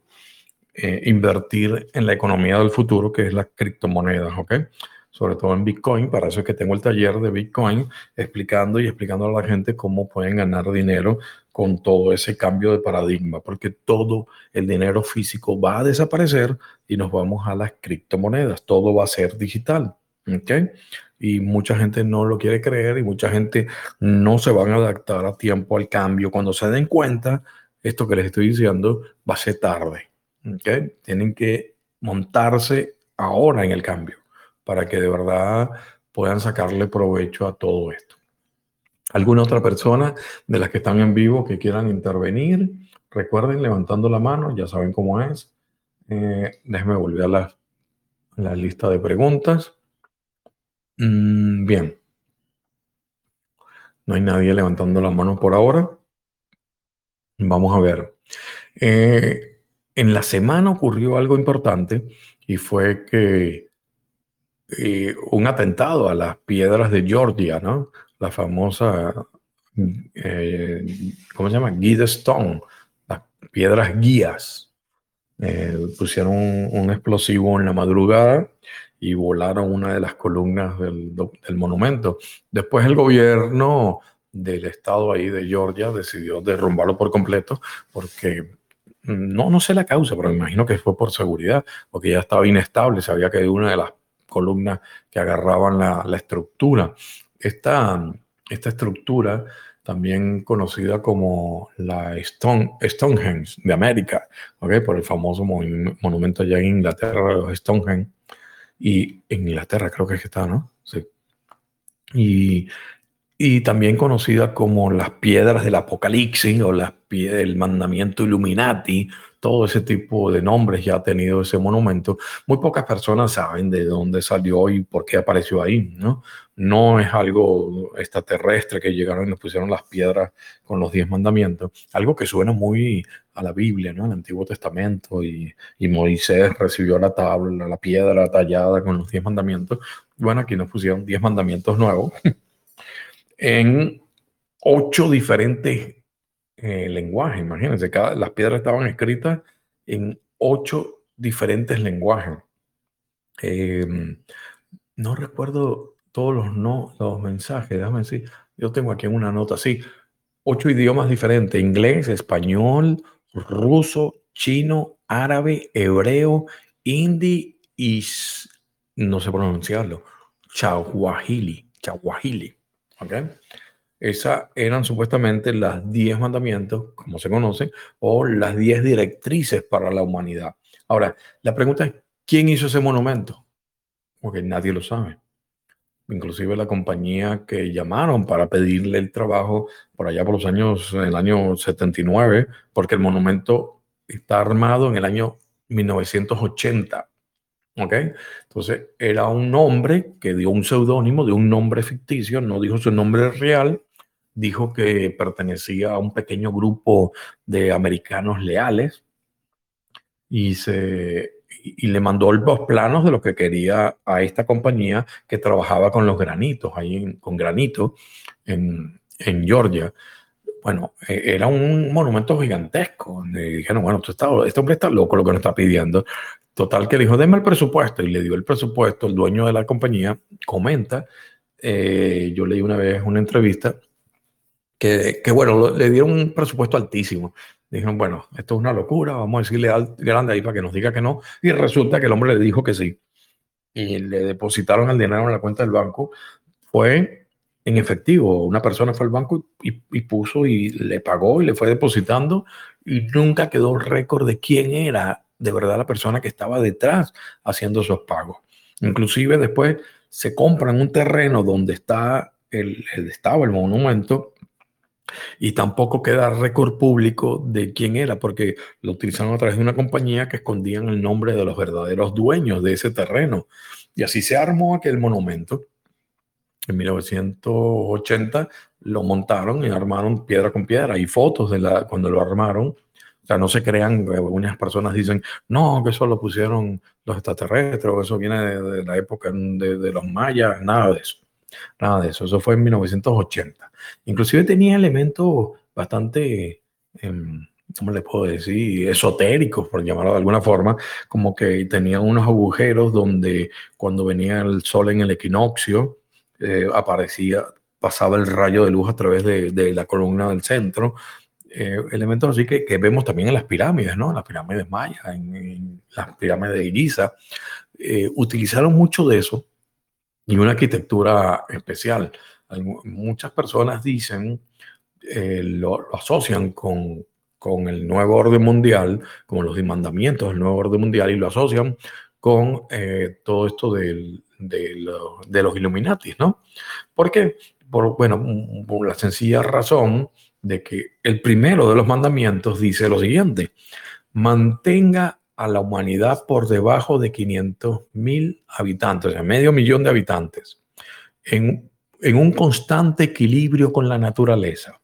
eh, invertir en la economía del futuro, que es las criptomonedas, ¿ok? Sobre todo en Bitcoin, para eso es que tengo el taller de Bitcoin explicando y explicando a la gente cómo pueden ganar dinero con todo ese cambio de paradigma, porque todo el dinero físico va a desaparecer y nos vamos a las criptomonedas, todo va a ser digital, ¿ok? Y mucha gente no lo quiere creer y mucha gente no se van a adaptar a tiempo al cambio. Cuando se den cuenta, esto que les estoy diciendo va a ser tarde. ¿okay? Tienen que montarse ahora en el cambio para que de verdad puedan sacarle provecho a todo esto. ¿Alguna otra persona de las que están en vivo que quieran intervenir? Recuerden levantando la mano, ya saben cómo es. Eh, déjenme volver a la, la, lista de preguntas. Mm, bien. No hay nadie levantando la mano por ahora. Vamos a ver. Eh, en la semana ocurrió algo importante y fue que eh, un atentado a las piedras de Georgia, ¿no? La famosa, eh, ¿cómo se llama? Guide Stone, las piedras guías. Pusieron un, explosivo en la madrugada y volaron una de las columnas del, monumento. Después el gobierno del estado ahí de Georgia decidió derrumbarlo por completo porque no, no sé la causa, pero me imagino que fue por seguridad, porque ya estaba inestable, había caído una de las columnas que agarraban la, estructura. Esta, esta estructura, también conocida como la Stone, Stonehenge de América, ¿okay? por el famoso monumento allá en Inglaterra, Stonehenge, y Inglaterra creo que es que está, ¿no? Sí. Y y también conocida como las piedras del Apocalipsis o las el mandamiento Illuminati, todo ese tipo de nombres ya ha tenido ese monumento. Muy pocas personas saben de dónde salió y por qué apareció ahí, ¿no? No es algo extraterrestre que llegaron y nos pusieron las piedras con los diez mandamientos, algo que suena muy a la Biblia, ¿no? Al Antiguo Testamento y, y Moisés recibió la tabla, la piedra tallada con los diez mandamientos. Bueno, aquí nos pusieron diez mandamientos nuevos en ocho diferentes eh, lenguajes. Imagínense, cada, las piedras estaban escritas en ocho diferentes lenguajes. Em, no recuerdo todos los, no, los mensajes, déjame decir. Yo tengo aquí una nota así. Ocho idiomas diferentes, inglés, español, ruso, chino, árabe, hebreo, hindi y no sé pronunciarlo, chahuahili, chahuahili. ¿okay? Esas eran supuestamente las 10 mandamientos, como se conocen, o las 10 directrices para la humanidad. Ahora, la pregunta es, ¿quién hizo ese monumento? Porque nadie lo sabe. Inclusive la compañía que llamaron para pedirle el trabajo por allá por los años, en el año 79, porque el monumento está armado en el año 1980. ¿Ok? Entonces era un hombre que dio un seudónimo de un nombre ficticio, no dijo su nombre real, dijo que pertenecía a un pequeño grupo de americanos leales y, se, y le mandó los planos de lo que quería a esta compañía que trabajaba con los granitos, ahí con granito en, en Georgia. Bueno, e, era un monumento gigantesco. Le dijeron, bueno, este hombre está loco lo que nos está pidiendo. Total que dijo, denme el presupuesto y le dio el presupuesto. El dueño de la compañía comenta, eh, yo leí una vez una entrevista, que, que, bueno, le dieron un presupuesto altísimo. Dijeron, bueno, esto es una locura, vamos a decirle al grande ahí para que nos diga que no. Y resulta que el hombre le dijo que sí. Y le depositaron el dinero en la cuenta del banco. Fue en efectivo. Una persona fue al banco y, y puso y le pagó y le fue depositando y nunca quedó récord de quién era de verdad la persona que estaba detrás haciendo esos pagos. Inclusive después se compran un terreno donde está el, estaba el monumento y tampoco queda récord público de quién era, porque lo utilizaron a través de una compañía que escondían el nombre de los verdaderos dueños de ese terreno. Y así se armó aquel monumento. En 1980 lo montaron y armaron piedra con piedra. Hay fotos de la, cuando lo armaron. O sea, no se crean, algunas personas dicen, no, que eso lo pusieron los extraterrestres, o eso viene de, la época de, de los mayas, nada de eso. Nada de eso, eso fue en 1980. Inclusive tenía elementos bastante, em, ¿cómo le puedo decir? Esotéricos, por llamarlo de alguna forma, como que tenía unos agujeros donde cuando venía el sol en el equinoccio, eh, aparecía, pasaba el rayo de luz a través de, la columna del centro. Eh, elementos así que, que, vemos también en las pirámides, ¿no? En las pirámides mayas, en, las pirámides de Giza. Eh, utilizaron mucho de eso y una arquitectura especial. Muchas personas dicen, eh, lo, asocian con, con, el nuevo orden mundial, con los mandamientos del nuevo orden mundial, y lo asocian con eh, todo esto del, de, los Illuminati, ¿no? ¿Por qué? Por, bueno, por la sencilla razón de que el primero de los mandamientos dice lo siguiente, mantenga a la humanidad por debajo de 500 mil habitantes, o sea, medio millón de habitantes, en, en un constante equilibrio con la naturaleza.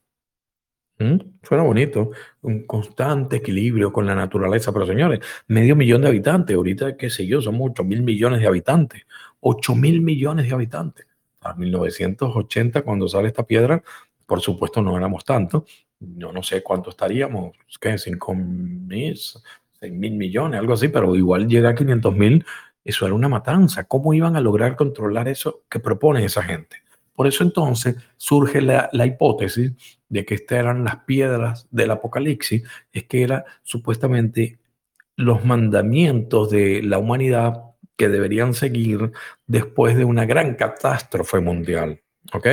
¿Mm? Suena bonito, un constante equilibrio con la naturaleza, pero señores, medio millón de habitantes, ahorita qué sé yo, somos 8 mil millones de habitantes, 8 mil millones de habitantes. A 1980, cuando sale esta piedra, por supuesto no éramos tanto, yo no sé cuánto estaríamos, ¿qué? 5 mil, 6 mil millones, algo así, pero igual llega a 500 mil, eso era una matanza. ¿Cómo iban a lograr controlar eso que propone esa gente? Por eso entonces surge la, la hipótesis de que estas eran las piedras del Apocalipsis, es que era supuestamente los mandamientos de la humanidad que deberían seguir después de una gran catástrofe mundial. ¿Ok?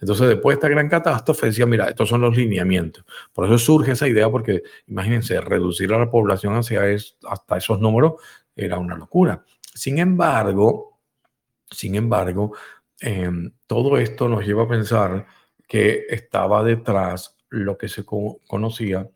Entonces, después de esta gran catástrofe, decía, mira, estos son los lineamientos. Por eso surge esa idea, porque imagínense, reducir a la población hacia es, hasta esos números era una locura. Sin embargo, sin embargo, em, todo esto nos lleva a pensar que estaba detrás lo que se conocía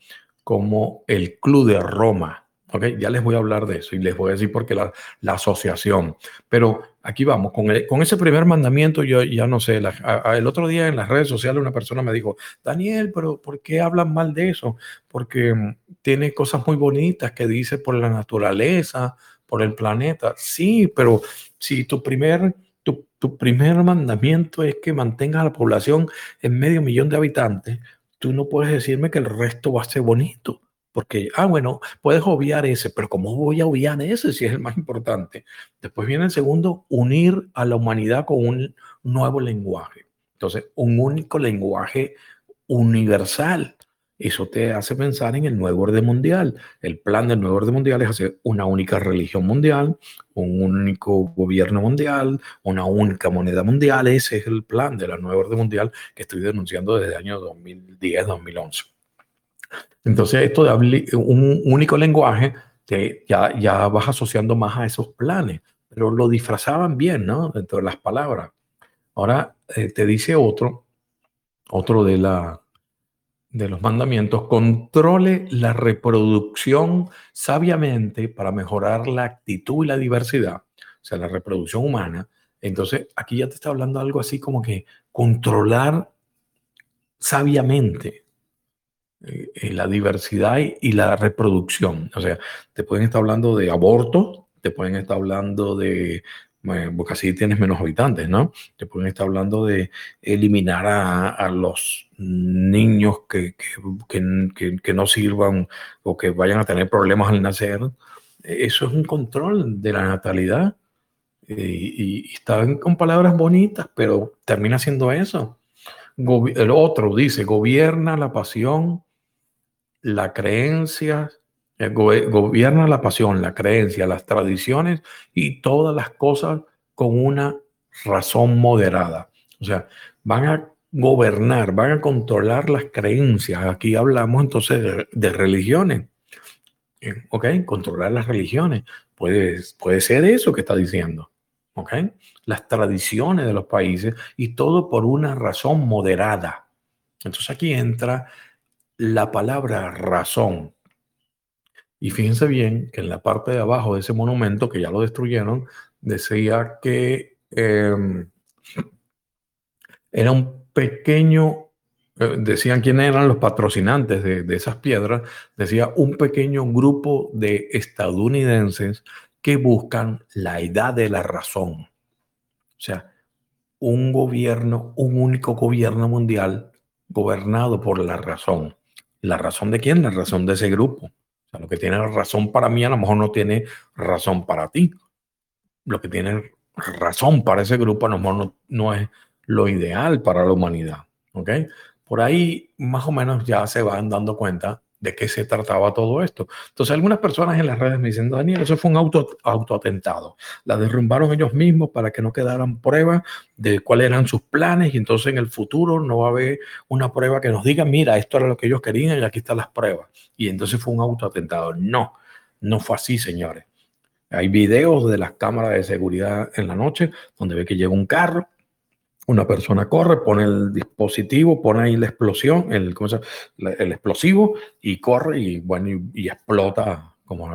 como el Club de Roma. ¿Ok? Ya les voy a hablar de eso y les voy a decir por qué la, la asociación. Pero aquí vamos, con, con ese primer mandamiento yo ya no sé, el otro día en las redes sociales una persona me dijo, Daniel, pero ¿por qué hablan mal de eso? Porque mm, tiene cosas muy bonitas que dice por la naturaleza, por el planeta. Sí, pero si tu primer, tu, tu primer mandamiento es que mantengas a la población en medio millón de habitantes, tú no puedes decirme que el resto va a ser bonito. Porque, ah, bueno, puedes obviar ese, pero ¿cómo voy a obviar ese si es el más importante? Después viene el segundo, unir a la humanidad con un nuevo lenguaje. Entonces, un único lenguaje universal. Eso te hace pensar en el nuevo orden mundial. El plan del nuevo orden mundial es hacer una única religión mundial, un único gobierno mundial, una única moneda mundial. Ese es el plan de la nueva orden mundial que estoy denunciando desde el año 2010-2011. Entonces, esto de un único lenguaje, te, ya, ya vas asociando más a esos planes, pero lo disfrazaban bien, ¿no? Dentro de las palabras. Ahora eh, te dice otro, otro de, la, de los mandamientos, controle la reproducción sabiamente para mejorar la actitud y la diversidad, o sea, la reproducción humana. Entonces, aquí ya te está hablando algo así como que controlar sabiamente eh, la diversidad y, la reproducción. O sea, te pueden estar hablando de aborto, te pueden estar hablando de, porque así tienes menos habitantes, ¿no? Te pueden estar hablando de eliminar a, los niños que, que, que, no sirvan o que vayan a tener problemas al nacer. Eso es un control de la natalidad. Eh, y, y están con palabras bonitas, pero termina siendo eso. el otro dice, gobierna la pasión la creencia, eh, gobierna la pasión, la creencia, las tradiciones y todas las cosas con una razón moderada. O sea, van a gobernar, van a controlar las creencias. Aquí hablamos entonces de, religiones. Eh, ¿Ok? Controlar las religiones. Puede, puede ser eso que está diciendo. ¿ok? Las tradiciones de los países y todo por una razón moderada. Entonces aquí entra la palabra razón. Y fíjense bien que en la parte de abajo de ese monumento, que ya lo destruyeron, decía que em, era un pequeño, eh, decían quiénes eran los patrocinantes de, de esas piedras, decía un pequeño grupo de estadounidenses que buscan la edad de la razón. O sea, un gobierno, un único gobierno mundial gobernado por la razón. ¿La razón de quién? La razón de ese grupo. O sea, lo que tiene razón para mí a lo mejor no tiene razón para ti. Lo que tiene razón para ese grupo a lo mejor no, no es lo ideal para la humanidad. ¿Ok? Por ahí más o menos ya se van dando cuenta de qué se trataba todo esto. Entonces, algunas personas en las redes me dicen, Daniel, eso fue un auto, autoatentado. La derrumbaron ellos mismos para que no quedaran pruebas de cuáles eran sus planes y entonces en el futuro no va a haber una prueba que nos diga, mira, esto era lo que ellos querían y aquí están las pruebas. Y entonces fue un autoatentado. No, no fue así, señores. Hay videos de las cámaras de seguridad en la noche donde ve que llega un carro, una persona corre, pone el dispositivo, pone ahí la explosión, el, el explosivo y corre y bueno, y, explota como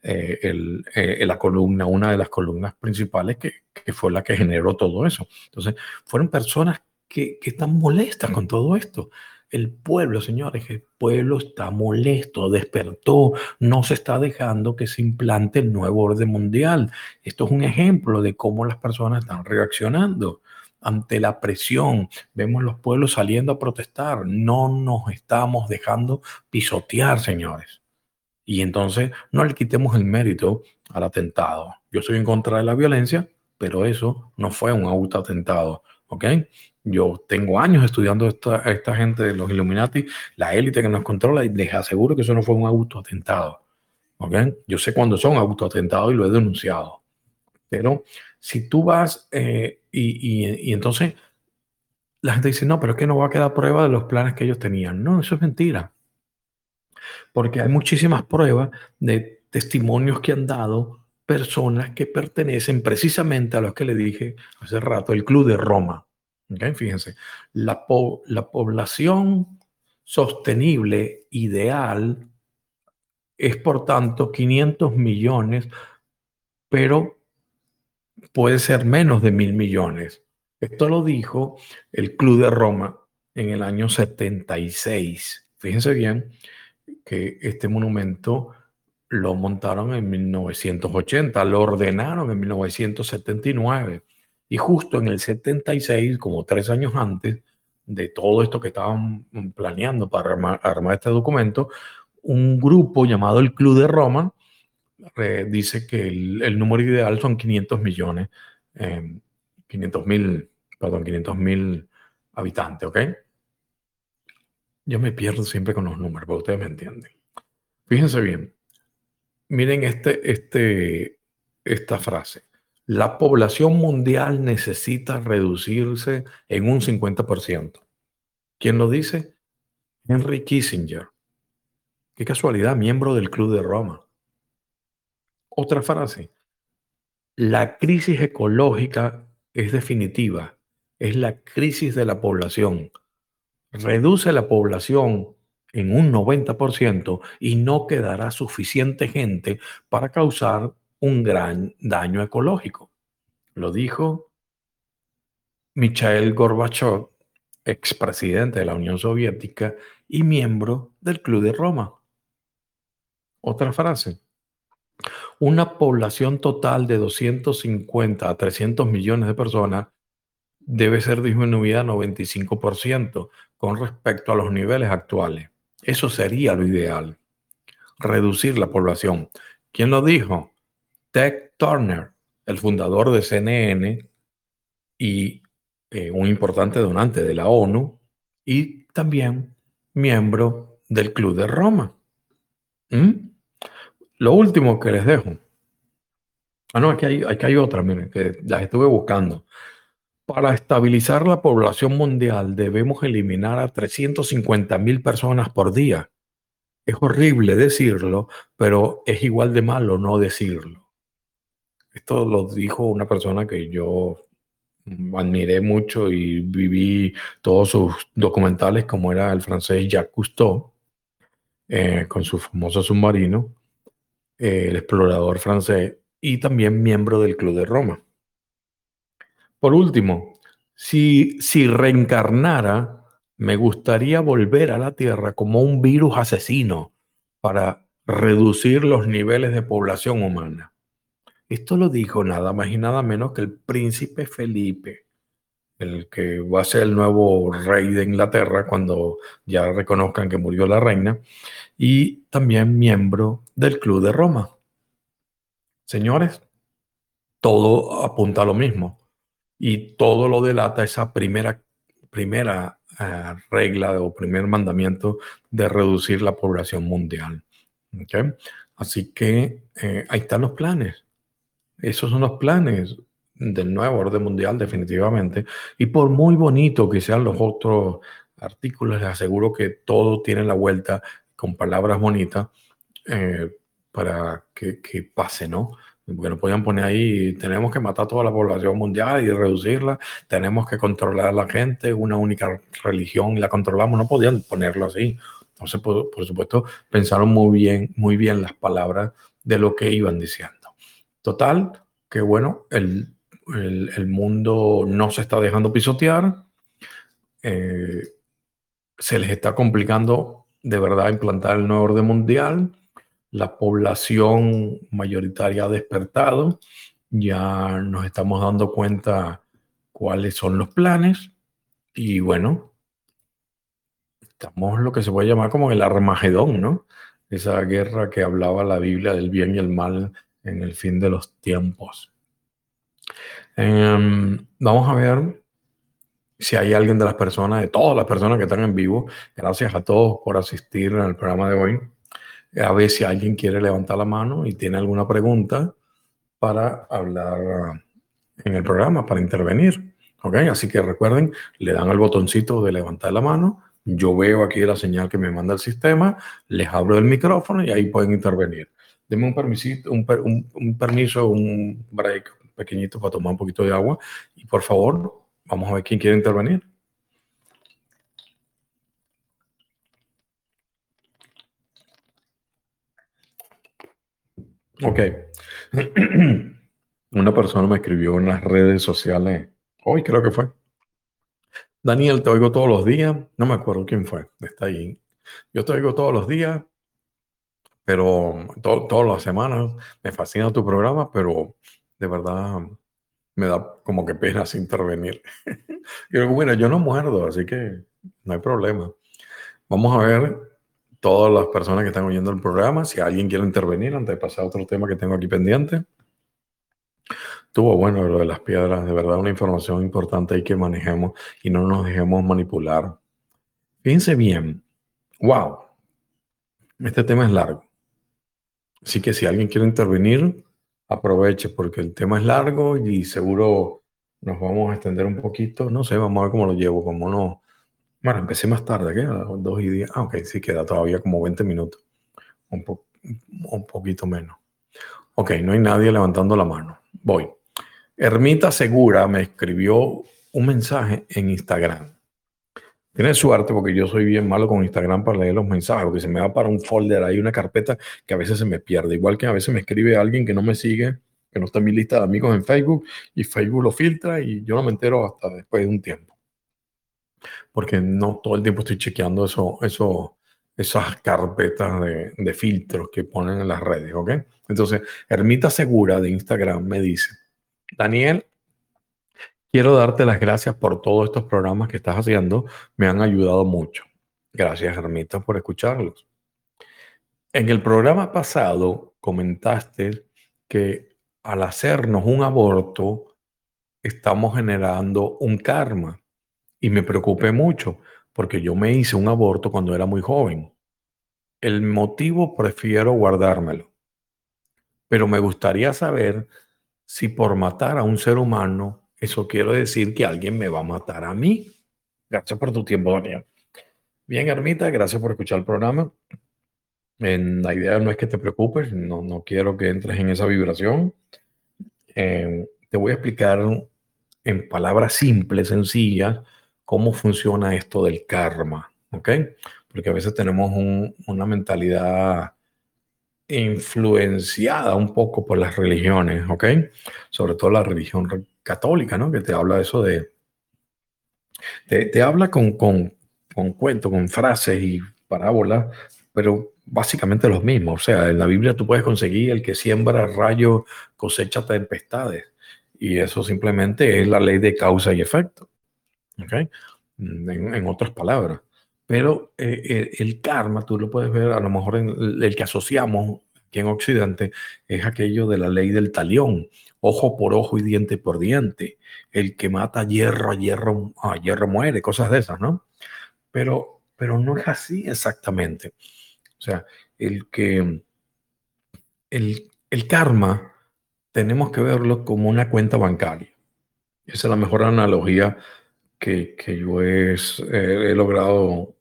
eh, el, eh, la columna, una de las columnas principales que, que, fue la que generó todo eso. Entonces, fueron personas que, que están molestas con todo esto. El pueblo, señores, el pueblo está molesto, despertó, no se está dejando que se implante el nuevo orden mundial. Esto es un ejemplo de cómo las personas están reaccionando ante la presión. Vemos los pueblos saliendo a protestar. No nos estamos dejando pisotear, señores. Y entonces no le quitemos el mérito al atentado. Yo soy en contra de la violencia, pero eso no fue un autoatentado. ¿Ok? Yo tengo años estudiando esta, esta gente de los Illuminati, la élite que nos controla, y les aseguro que eso no fue un autoatentado. ¿Ok? Yo sé cuándo son autoatentados y lo he denunciado. Pero si tú vas eh, y, entonces la gente dice, no, pero es que no va a quedar prueba de los planes que ellos tenían. No, eso es mentira. Porque hay muchísimas pruebas de testimonios que han dado personas que pertenecen precisamente a los que le dije hace rato, el Club de Roma. Fíjense, la, la población sostenible ideal es por tanto 500 millones, pero puede ser menos de mil millones. Esto lo dijo el Club de Roma en el año 76. Fíjense bien que este monumento lo montaron en 1980, lo ordenaron en 1979 y justo en el 76, como tres años antes de todo esto que estaban planeando para armar, armar este documento, un grupo llamado el Club de Roma dice que el, número ideal son 500 millones, 500 em, mil, perdón, 500 mil habitantes, ¿ok? Yo me pierdo siempre con los números, pero ustedes me entienden. Fíjense bien. Miren este, este, esta frase. La población mundial necesita reducirse en un 50%. ¿Quién lo dice? Henry Kissinger. Qué casualidad, miembro del Club de Roma. Otra frase. La crisis ecológica es definitiva. Es la crisis de la población. Reduce la población en un 90% y no quedará suficiente gente para causar un gran daño ecológico. Lo dijo Mikhail Gorbachev, expresidente de la Unión Soviética y miembro del Club de Roma. Otra frase. Una población total de 250 a 300 millones de personas debe ser disminuida a 95% con respecto a los niveles actuales. Eso sería lo ideal. Reducir la población. ¿Quién lo dijo? Ted Turner, el fundador de CNN y eh, un importante donante de la ONU y también miembro del Club de Roma. ¿Mm? Lo último que les dejo. Ah, no, aquí hay, aquí hay otra, miren, que las estuve buscando. Para estabilizar la población mundial debemos eliminar a 350 mil personas por día. Es horrible decirlo, pero es igual de malo no decirlo. Esto lo dijo una persona que yo admiré mucho y viví todos sus documentales, como era el francés Jacques Cousteau, eh, con su famoso submarino, el explorador francés, y también miembro del Club de Roma. Por último, si, si reencarnara, me gustaría volver a la Tierra como un virus asesino para reducir los niveles de población humana. Esto lo dijo nada más y nada menos que el príncipe Felipe, el que va a ser el nuevo rey de Inglaterra cuando ya reconozcan que murió la reina, y también miembro del Club de Roma. Señores, todo apunta a lo mismo y todo lo delata esa primera, primera eh, regla o primer mandamiento de reducir la población mundial. Así que eh, ahí están los planes. Esos son los planes del nuevo orden mundial, definitivamente. Y por muy bonito que sean los otros artículos, les aseguro que todo tiene la vuelta con palabras bonitas eh, para que, que, pase, ¿no? Porque no podían poner ahí, tenemos que matar toda la población mundial y reducirla, tenemos que controlar a la gente, una única religión y la controlamos, no podían ponerlo así. Entonces, por, supuesto, pensaron muy bien, muy bien las palabras de lo que iban diciendo. Total, que bueno, el, mundo no se está dejando pisotear, eh, se les está complicando de verdad implantar el nuevo orden mundial, la población mayoritaria ha despertado, ya nos estamos dando cuenta cuáles son los planes y bueno, estamos lo que se puede llamar como el Armagedón, ¿no? Esa guerra que hablaba la Biblia del bien y el mal en el fin de los tiempos. Em, vamos a ver si hay alguien de las personas, de todas las personas que están en vivo. Gracias a todos por asistir al programa de hoy. A ver si alguien quiere levantar la mano y tiene alguna pregunta para hablar en el programa, para intervenir. ¿Ok? Así que recuerden, le dan el botoncito de levantar la mano. Yo veo aquí la señal que me manda el sistema, les abro el micrófono y ahí pueden intervenir. Deme un, permisito, un, permiso, un break pequeñito para tomar un poquito de agua. Y por favor, vamos a ver quién quiere intervenir. Ok. Una persona me escribió en las redes sociales, hoy creo que fue. Daniel, te oigo todos los días. No me acuerdo quién fue. Está ahí. Yo te oigo todos los días pero todas las semanas me fascina tu programa, pero de verdad me da como que pena intervenir. Yo bueno, yo no muerdo, así que no hay problema. Vamos a ver todas las personas que están oyendo el programa, si alguien quiere intervenir antes de pasar a otro tema que tengo aquí pendiente. Tuvo bueno lo de las piedras, de verdad una información importante y que manejemos y no nos dejemos manipular. Fíjense bien, wow, este tema es largo. Así que si alguien quiere intervenir, aproveche porque el tema es largo y seguro nos vamos a extender un poquito. No sé, vamos a ver cómo lo llevo, como no. Bueno, empecé más tarde, ¿qué? A dos y diez. Ah, ok, sí queda todavía como 20 minutos. Un, un poquito menos. Ok, no hay nadie levantando la mano. Voy. Ermita Segura me escribió un mensaje en Instagram. Tiene suerte porque yo soy bien malo con Instagram para leer los mensajes, porque se me va para un folder, hay una carpeta que a veces se me pierde. Igual que a veces me escribe alguien que no me sigue, que no está en mi lista de amigos en Facebook, y Facebook lo filtra y yo no me entero hasta después de un tiempo. Porque no todo el tiempo estoy chequeando eso, eso, esas carpetas de, de filtros que ponen en las redes, ¿ok? Entonces, Ermita Segura de Instagram me dice, Daniel, Quiero darte las gracias por todos estos programas que estás haciendo. Me han ayudado mucho. Gracias, Ermita, por escucharlos. En el programa pasado comentaste que al hacernos un aborto estamos generando un karma. Y me preocupé mucho porque yo me hice un aborto cuando era muy joven. El motivo prefiero guardármelo. Pero me gustaría saber si por matar a un ser humano eso quiere decir que alguien me va a matar a mí. Gracias por tu tiempo, Daniel. Bien, Ermita, gracias por escuchar el programa. En, la idea no es que te preocupes, no, no quiero que entres en esa vibración. eh, te voy a explicar en palabras simples, sencillas, cómo funciona esto del karma, ¿ok? Porque a veces tenemos una mentalidad influenciada un poco por las religiones, ¿ok? Sobre todo la religión católica, ¿no? Que te habla eso de... Te, habla con, con, con cuentos, con frases y parábolas, pero básicamente los mismos. O sea, en la Biblia tú puedes conseguir el que siembra rayo cosecha tempestades. Y eso simplemente es la ley de causa y efecto. ¿Ok? En, otras palabras. Pero eh, eh, el karma, tú lo puedes ver, a lo mejor en el que asociamos aquí en Occidente, es aquello de la ley del talión, ojo por ojo y diente por diente. El que mata hierro a hierro, a hierro muere, cosas de esas, ¿no? Pero, pero no es así exactamente. O sea, el que el, el karma tenemos que verlo como una cuenta bancaria. Esa es la mejor analogía que, que yo he, he, logrado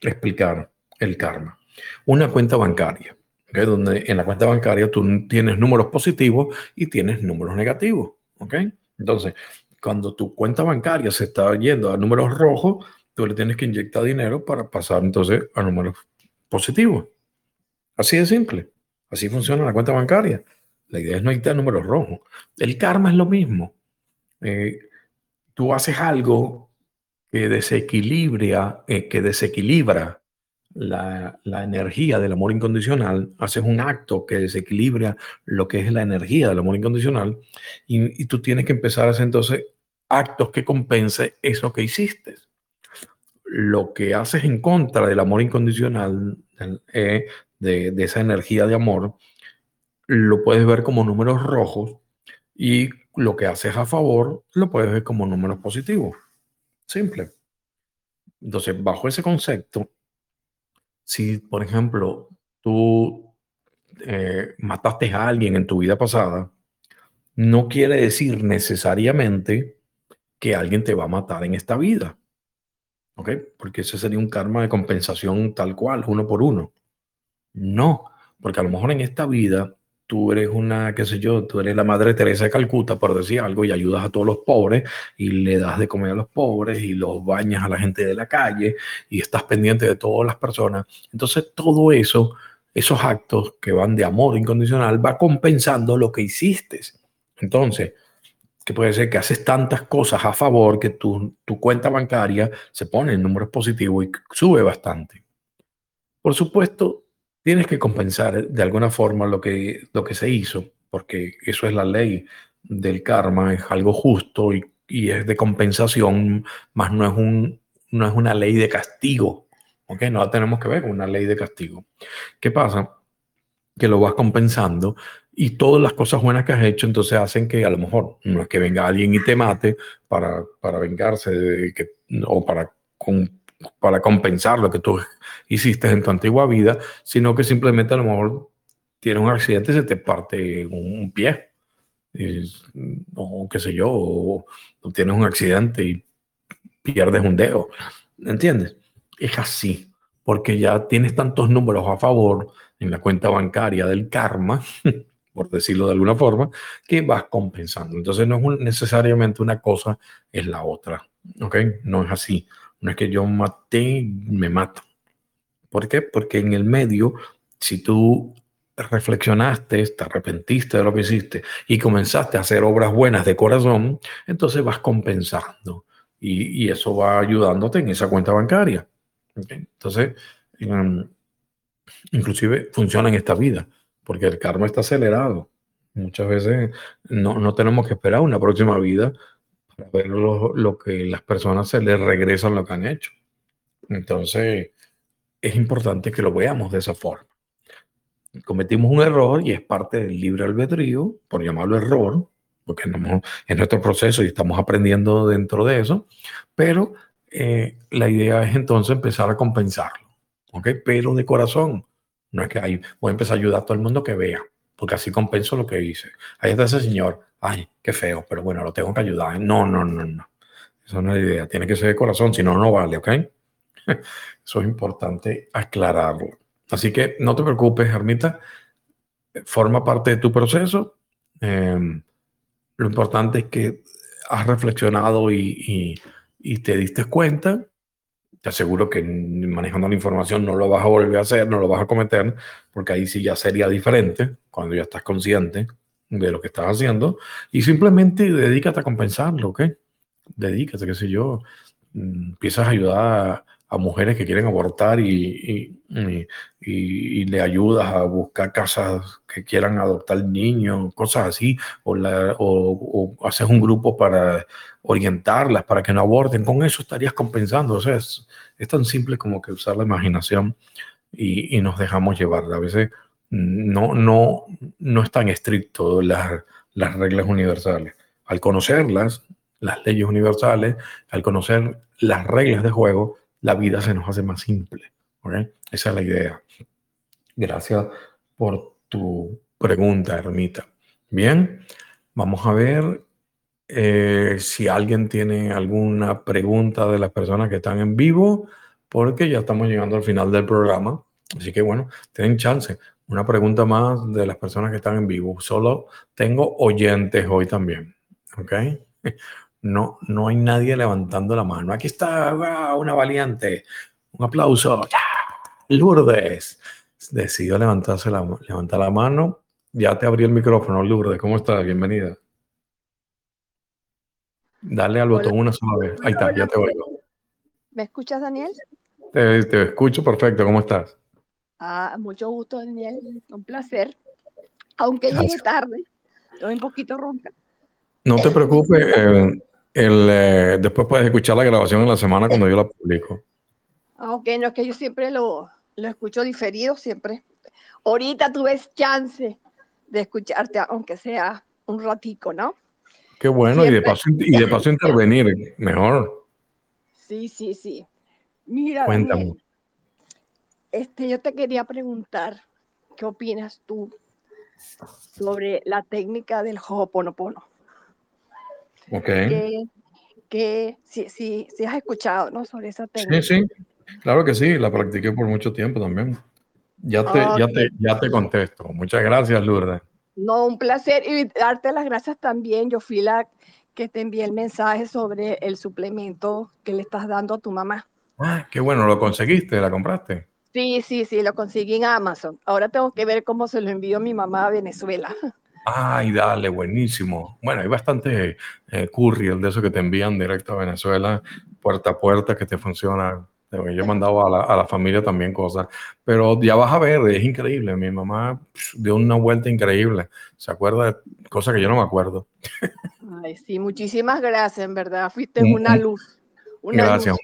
explicar el karma. Una cuenta bancaria, donde en la cuenta bancaria tú tienes números positivos y tienes números negativos. ¿okay? Entonces, cuando tu cuenta bancaria se está yendo a números rojos, tú le tienes que inyectar dinero para pasar entonces a números positivos. Así de simple. Así funciona la cuenta bancaria. La idea es no ir números rojos. El karma es lo mismo. Eh, tú haces algo que desequilibra, eh, que desequilibra la, energía del amor incondicional, haces un acto que desequilibra lo que es la energía del amor incondicional y, tú tienes que empezar a hacer entonces actos que compense eso que hiciste. Lo que haces en contra del amor incondicional, eh, de, de esa energía de amor, lo puedes ver como números rojos y lo que haces a favor lo puedes ver como números positivos. Simple. Entonces, bajo ese concepto, si, por ejemplo, tú eh, mataste a alguien en tu vida pasada, no quiere decir necesariamente que alguien te va a matar en esta vida. ¿Ok? Porque ese sería un karma de compensación tal cual, uno por uno. No, porque a lo mejor en esta vida tú eres una, qué sé yo, tú eres la Madre Teresa de Calcuta, por decir algo, y ayudas a todos los pobres y le das de comer a los pobres y los bañas a la gente de la calle y estás pendiente de todas las personas. Entonces todo eso, esos actos que van de amor incondicional, va compensando lo que hiciste. Entonces, que puede ser que haces tantas cosas a favor que tu, tu cuenta bancaria se pone en números positivos y sube bastante. Por supuesto, tienes que compensar de alguna forma lo que, lo que se hizo, porque eso es la ley del karma, es algo justo y, es de compensación, más no es, un, no es una ley de castigo. ¿ok? No tenemos que ver con una ley de castigo. ¿Qué pasa? Que lo vas compensando y todas las cosas buenas que has hecho entonces hacen que a lo mejor no es que venga alguien y te mate para, para vengarse o para para compensar lo que tú hiciste en tu antigua vida, sino que simplemente a lo mejor tienes un accidente y se te parte un, pie, o qué sé yo, o, tienes un accidente y pierdes un dedo, ¿entiendes? Es así, porque ya tienes tantos números a favor en la cuenta bancaria del karma, por decirlo de alguna forma, que vas compensando. Entonces no es necesariamente una cosa, es la otra, ¿ok? No es así. No es que yo maté, me mato. ¿Por qué? Porque en el medio, si tú reflexionaste, te arrepentiste de lo que hiciste y comenzaste a hacer obras buenas de corazón, entonces vas compensando y, eso va ayudándote en esa cuenta bancaria. Entonces, em, inclusive funciona en esta vida, porque el karma está acelerado. Muchas veces no, no tenemos que esperar una próxima vida para ver lo, que las personas se les regresan lo que han hecho. Entonces, es importante que lo veamos de esa forma. Cometimos un error y es parte del libre albedrío, por llamarlo error, porque en nuestro proceso y estamos aprendiendo dentro de eso, pero eh, la idea es entonces empezar a compensarlo, ¿ok? Pero de corazón, no es que ahí voy a empezar a ayudar a todo el mundo que vea, porque así compenso lo que hice. Ahí está ese señor, ay, qué feo, pero bueno, lo tengo que ayudar. No, no, no, no. Esa es la idea. Tiene que ser de corazón, si no, no vale, ¿ok? Eso es importante aclararlo. Así que no te preocupes, Ermita. Forma parte de tu proceso. Em, Lo importante es que has reflexionado y, te diste cuenta. Te aseguro que manejando la información no lo vas a volver a hacer, no lo vas a cometer, porque ahí sí ya sería diferente cuando ya estás consciente de lo que estás haciendo. Y simplemente dedícate a compensarlo, ¿ok? Dedícate, qué sé yo. Mm, empiezas a ayudar a mujeres que quieren abortar y, y, le ayudas a buscar casas que quieran adoptar niños, cosas así, o, la, o, haces un grupo para orientarlas, para que no aborten, con eso estarías compensando. O sea, es, tan simple como que usar la imaginación y, nos dejamos llevar. A veces no, no, no es tan estricto las, las reglas universales. Al conocerlas, las leyes universales, al conocer las reglas de juego, la vida se nos hace más simple. Esa es la idea. Gracias por tu pregunta, Ermita. Bien, vamos a ver eh, si alguien tiene alguna pregunta de las personas que están en vivo, porque ya estamos llegando al final del programa. Así que bueno, tienen chance. Una pregunta más de las personas que están en vivo. Solo tengo oyentes hoy también. ¿Ok? No, no hay nadie levantando la mano. Aquí está una valiente. Un aplauso. Lourdes. Decidió levantarse la, levantar la mano. Ya te abrí el micrófono, Lourdes. ¿Cómo estás? Bienvenida. Dale al botón una sola vez. Ahí está, ya te oigo. ¿Me escuchas, Daniel? Te, escucho perfecto. ¿Cómo estás? Ah, mucho gusto, Daniel. Un placer. Aunque llegue tarde, estoy un poquito ronca. No te preocupes. Eh, el, eh, después puedes escuchar la grabación en la semana cuando yo la publico. Ah, ok, no es que yo siempre lo, lo escucho diferido, siempre. Ahorita tuve chance de escucharte, aunque sea un ratico, ¿no? Qué bueno, y de, paso, y de paso intervenir, mejor. Sí, sí, sí. Mira, Cuéntame. este, yo te quería preguntar, ¿qué opinas tú sobre la técnica del Ho'oponopono? Okay. Que, si, si, si, has escuchado ¿no? sobre esa técnica. Sí, sí, claro que sí, la practiqué por mucho tiempo también. Ya te, ya te, ya te contesto. Muchas gracias, Lourdes. No, un placer y darte las gracias también. Yo fui la que te envié el mensaje sobre el suplemento que le estás dando a tu mamá. Ah, qué bueno, ¿lo conseguiste? ¿La compraste? Sí, sí, sí, lo conseguí en Amazon. Ahora tengo que ver cómo se lo envió mi mamá a Venezuela. Ay, dale, buenísimo. Bueno, hay bastante eh, courier de eso que te envían directo a Venezuela, puerta a puerta, que te funciona. Yo he mandado a la, a la, familia también cosas, pero ya vas a ver, es increíble. Mi mamá dio una vuelta increíble. Se acuerda de cosas que yo no me acuerdo. Ay, sí, muchísimas gracias, en verdad. Fuiste una luz. gracias,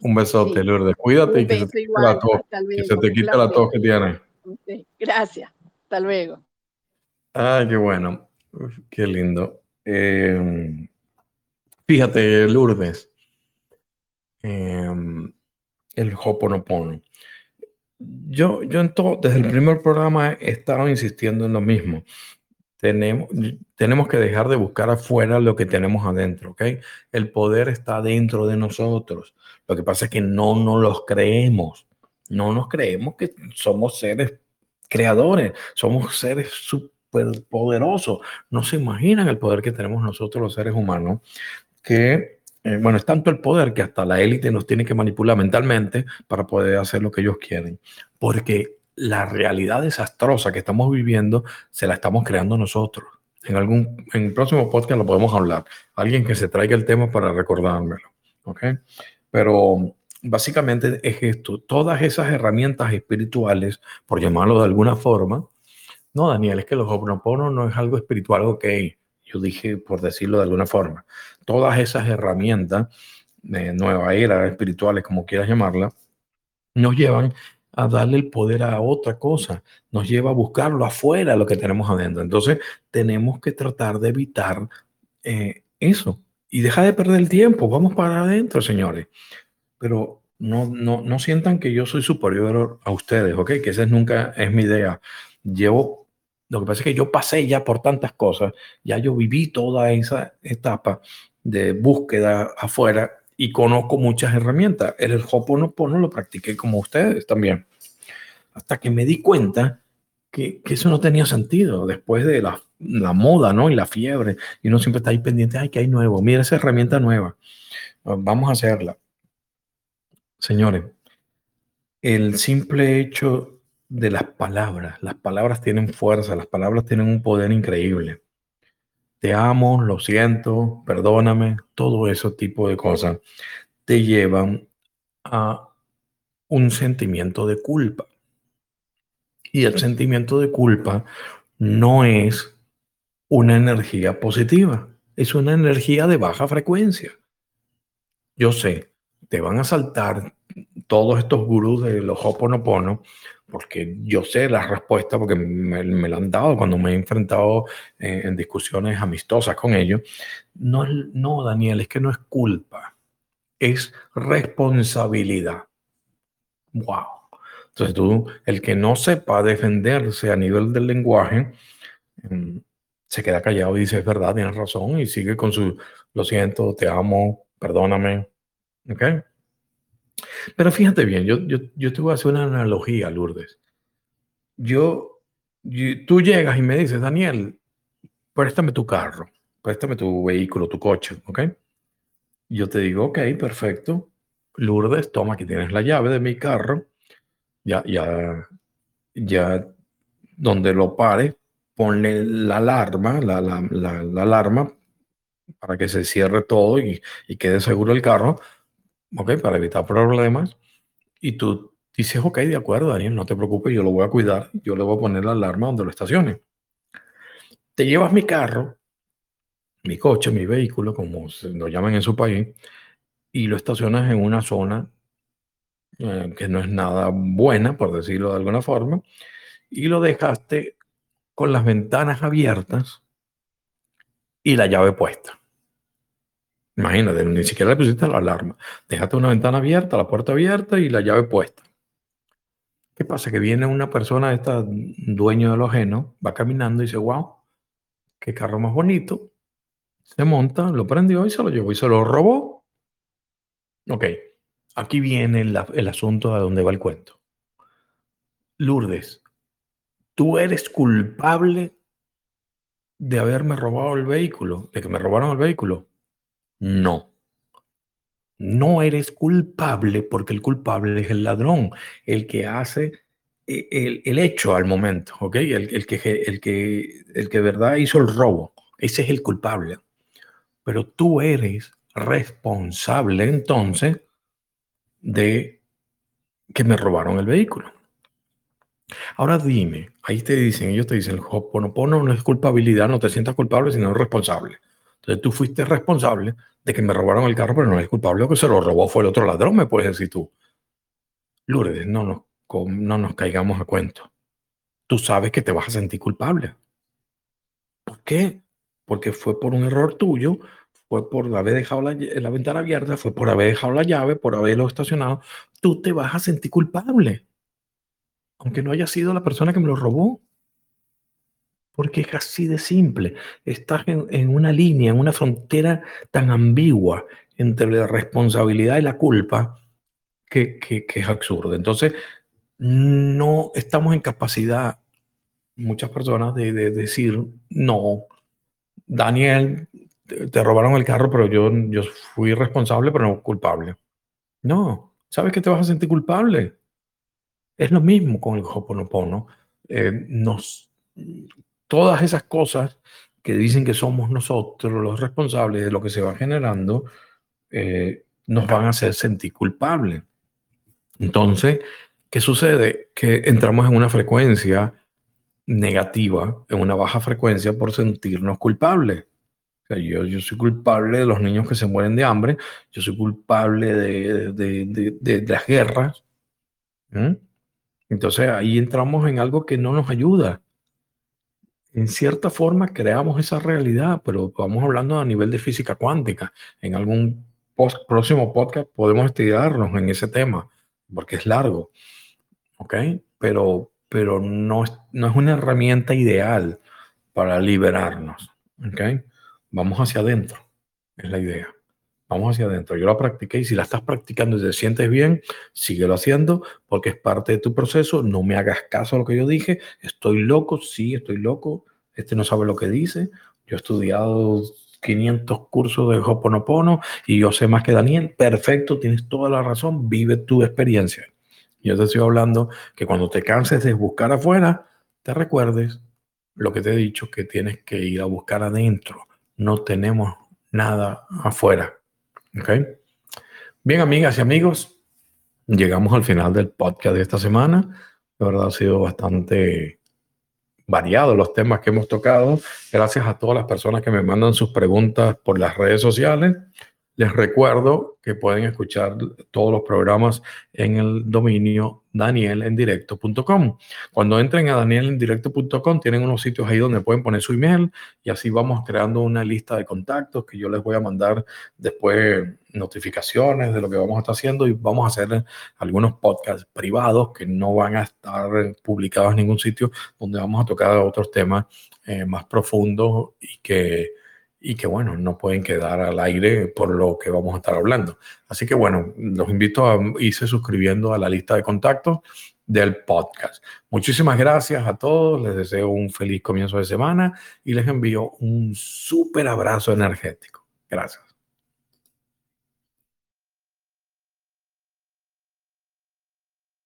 Un, besote, Lourdes. Cuídate y que se, te quite la tos, que se te quite la tos que tienes. Gracias. Hasta luego. Ah, qué bueno. qué lindo. Em, fíjate, Lourdes. Em, el Hoponopono. Yo, yo en todo, desde el primer programa he estado insistiendo en lo mismo. Tenemos, tenemos que dejar de buscar afuera lo que tenemos adentro, ¿ok? El poder está dentro de nosotros. Lo que pasa es que no nos los creemos. No nos creemos que somos seres creadores, somos seres poderoso. No se imaginan el poder que tenemos nosotros los seres humanos, que, eh, bueno, es tanto el poder que hasta la élite nos tiene que manipular mentalmente para poder hacer lo que ellos quieren. Porque la realidad desastrosa que estamos viviendo se la estamos creando nosotros. En algún en el próximo podcast lo podemos hablar. Alguien que se traiga el tema para recordármelo. ¿Ok? Pero básicamente es esto. Todas esas herramientas espirituales, por llamarlo de alguna forma, no, Daniel, es que los Ho'oponopono no es algo espiritual, ok. Yo dije, por decirlo de alguna forma, todas esas herramientas de nueva era espirituales, como quieras llamarla, nos llevan a darle el poder a otra cosa, nos lleva a buscarlo afuera, lo que tenemos adentro. Entonces, tenemos que tratar de evitar eh, eso y deja de perder el tiempo. Vamos para adentro, señores. Pero no, no, no sientan que yo soy superior a ustedes, ¿ok? Que esa nunca es mi idea. Llevo lo que pasa es que yo pasé ya por tantas cosas, ya yo viví toda esa etapa de búsqueda afuera y conozco muchas herramientas. El Hoponopono lo practiqué como ustedes también. Hasta que me di cuenta que, que eso no tenía sentido. Después de las la moda, ¿no? Y la fiebre. Y uno siempre está ahí pendiente, ay, que hay nuevo. Mira esa herramienta nueva. Vamos a hacerla. Señores, el simple hecho de las palabras, las palabras tienen fuerza, las palabras tienen un poder increíble. Te amo, lo siento, perdóname, todo ese tipo de cosas te llevan a un sentimiento de culpa. Y el sentimiento de culpa no es una energía positiva, es una energía de baja frecuencia. Yo sé, te van a saltar todos estos gurús de los Hoponopono, porque yo sé la respuesta, porque me, me la han dado cuando me he enfrentado en, en discusiones amistosas con ellos. No, no, Daniel, es que no es culpa, es responsabilidad. Wow. Entonces tú, el que no sepa defenderse a nivel del lenguaje, mm, se queda callado y dice, es verdad, tienes razón, y sigue con su, lo siento, te amo, perdóname. ¿Ok? Pero fíjate bien, yo, yo, yo te voy a hacer una analogía, Lourdes. Yo, tú llegas y me dices, Daniel, préstame tu carro, préstame tu vehículo, tu coche, ¿ok? Yo te digo, ok, perfecto. Lourdes, toma, aquí tienes la llave de mi carro. Ya, ya, ya, donde lo pare, ponle la alarma, la, la, la, alarma para que se cierre todo y, y, quede seguro el carro, ok, para evitar problemas. Y tú dices, ok, de acuerdo, Daniel, no te preocupes, yo lo voy a cuidar, yo le voy a poner la alarma donde lo estacione. Te llevas mi carro, mi coche, mi vehículo, como lo llaman en su país, y lo estacionas en una zona eh, que no es nada buena, por decirlo de alguna forma, y lo dejaste con las ventanas abiertas y la llave puesta. Imagínate, ni siquiera le pusiste la alarma. Dejaste una ventana abierta, la puerta abierta y la llave puesta. ¿Qué pasa? Que viene una persona, esta dueño de lo ajeno, va caminando y dice, wow, qué carro más bonito. Se monta, lo prendió y se lo llevó y se lo robó Ok, aquí viene el, asunto a dónde va el cuento. Lourdes, tú eres culpable de haberme robado el vehículo, de que me robaron el vehículo. No. No eres culpable porque el culpable es el ladrón, el que hace eh, el, hecho al momento, ¿ok? El, el, que, el, que, el que de verdad hizo el robo. Ese es el culpable. Pero tú eres responsable entonces de que me robaron el vehículo. Ahora dime, ahí te dicen, ellos te dicen, el Hoponopono no es culpabilidad, no te sientas culpable, sino responsable. Entonces tú fuiste responsable de que me robaron el carro, pero no es culpable, lo que se lo robó fue el otro ladrón, me puedes decir tú. Lourdes, no nos, no nos caigamos a cuento. Tú sabes que te vas a sentir culpable. ¿Por qué? Porque fue por un error tuyo, fue por haber dejado la, ventana abierta, fue por haber dejado la llave, por haberlo estacionado, tú te vas a sentir culpable. Aunque no haya sido la persona que me lo robó. Porque es así de simple. Estás en, una línea, en una frontera tan ambigua entre la responsabilidad y la culpa que, es absurdo. Entonces, no estamos en capacidad, muchas personas, de, de decir, no, Daniel, te, robaron el carro, pero yo, yo fui responsable, pero no culpable. No, ¿sabes que te vas a sentir culpable? Es lo mismo con el Hoponopono. Eh, nos, todas esas cosas que dicen que somos nosotros los responsables de lo que se va generando, eh, nos van a hacer sentir culpables. Entonces, ¿qué sucede? Que entramos en una frecuencia negativa, en una baja frecuencia por sentirnos culpables yo, yo soy culpable de los niños que se mueren de hambre, yo soy culpable de, de, de, las guerras. Entonces ahí entramos en algo que no nos ayuda. En cierta forma creamos esa realidad, pero vamos hablando a nivel de física cuántica. En algún próximo podcast podemos estudiarnos en ese tema, porque es largo. ¿Ok? Pero, pero no, es, no es una herramienta ideal para liberarnos. ¿Ok? Vamos hacia adentro, es la idea. Vamos hacia adentro. Yo la practiqué y si la estás practicando y te sientes bien, síguelo haciendo porque es parte de tu proceso. No me hagas caso a lo que yo dije. Estoy loco, sí, estoy loco. este no sabe lo que dice, yo he estudiado 500 cursos de Hoponopono y yo sé más que Daniel, perfecto, tienes toda la razón, vive tu experiencia. Yo te estoy hablando que cuando te canses de buscar afuera, te recuerdes lo que te he dicho, que tienes que ir a buscar adentro. No tenemos nada afuera. ¿Ok? Bien, amigas y amigos, llegamos al final del podcast de esta semana. La verdad ha sido bastante variado los temas que hemos tocado. Gracias a todas las personas que me mandan sus preguntas por las redes sociales. Les recuerdo que pueden escuchar todos los programas en el dominio danielendirecto.com. Cuando entren a danielendirecto.com tienen unos sitios ahí donde pueden poner su email y así vamos creando una lista de contactos que yo les voy a mandar después notificaciones de lo que vamos a estar haciendo y vamos a hacer algunos podcasts privados que no van a estar publicados en ningún sitio donde vamos a tocar otros temas eh, más profundos y que y que bueno, no pueden quedar al aire por lo que vamos a estar hablando. Así que bueno, los invito a irse suscribiendo a la lista de contactos del podcast. Muchísimas gracias a todos, les deseo un feliz comienzo de semana y les envío un súper abrazo energético. Gracias.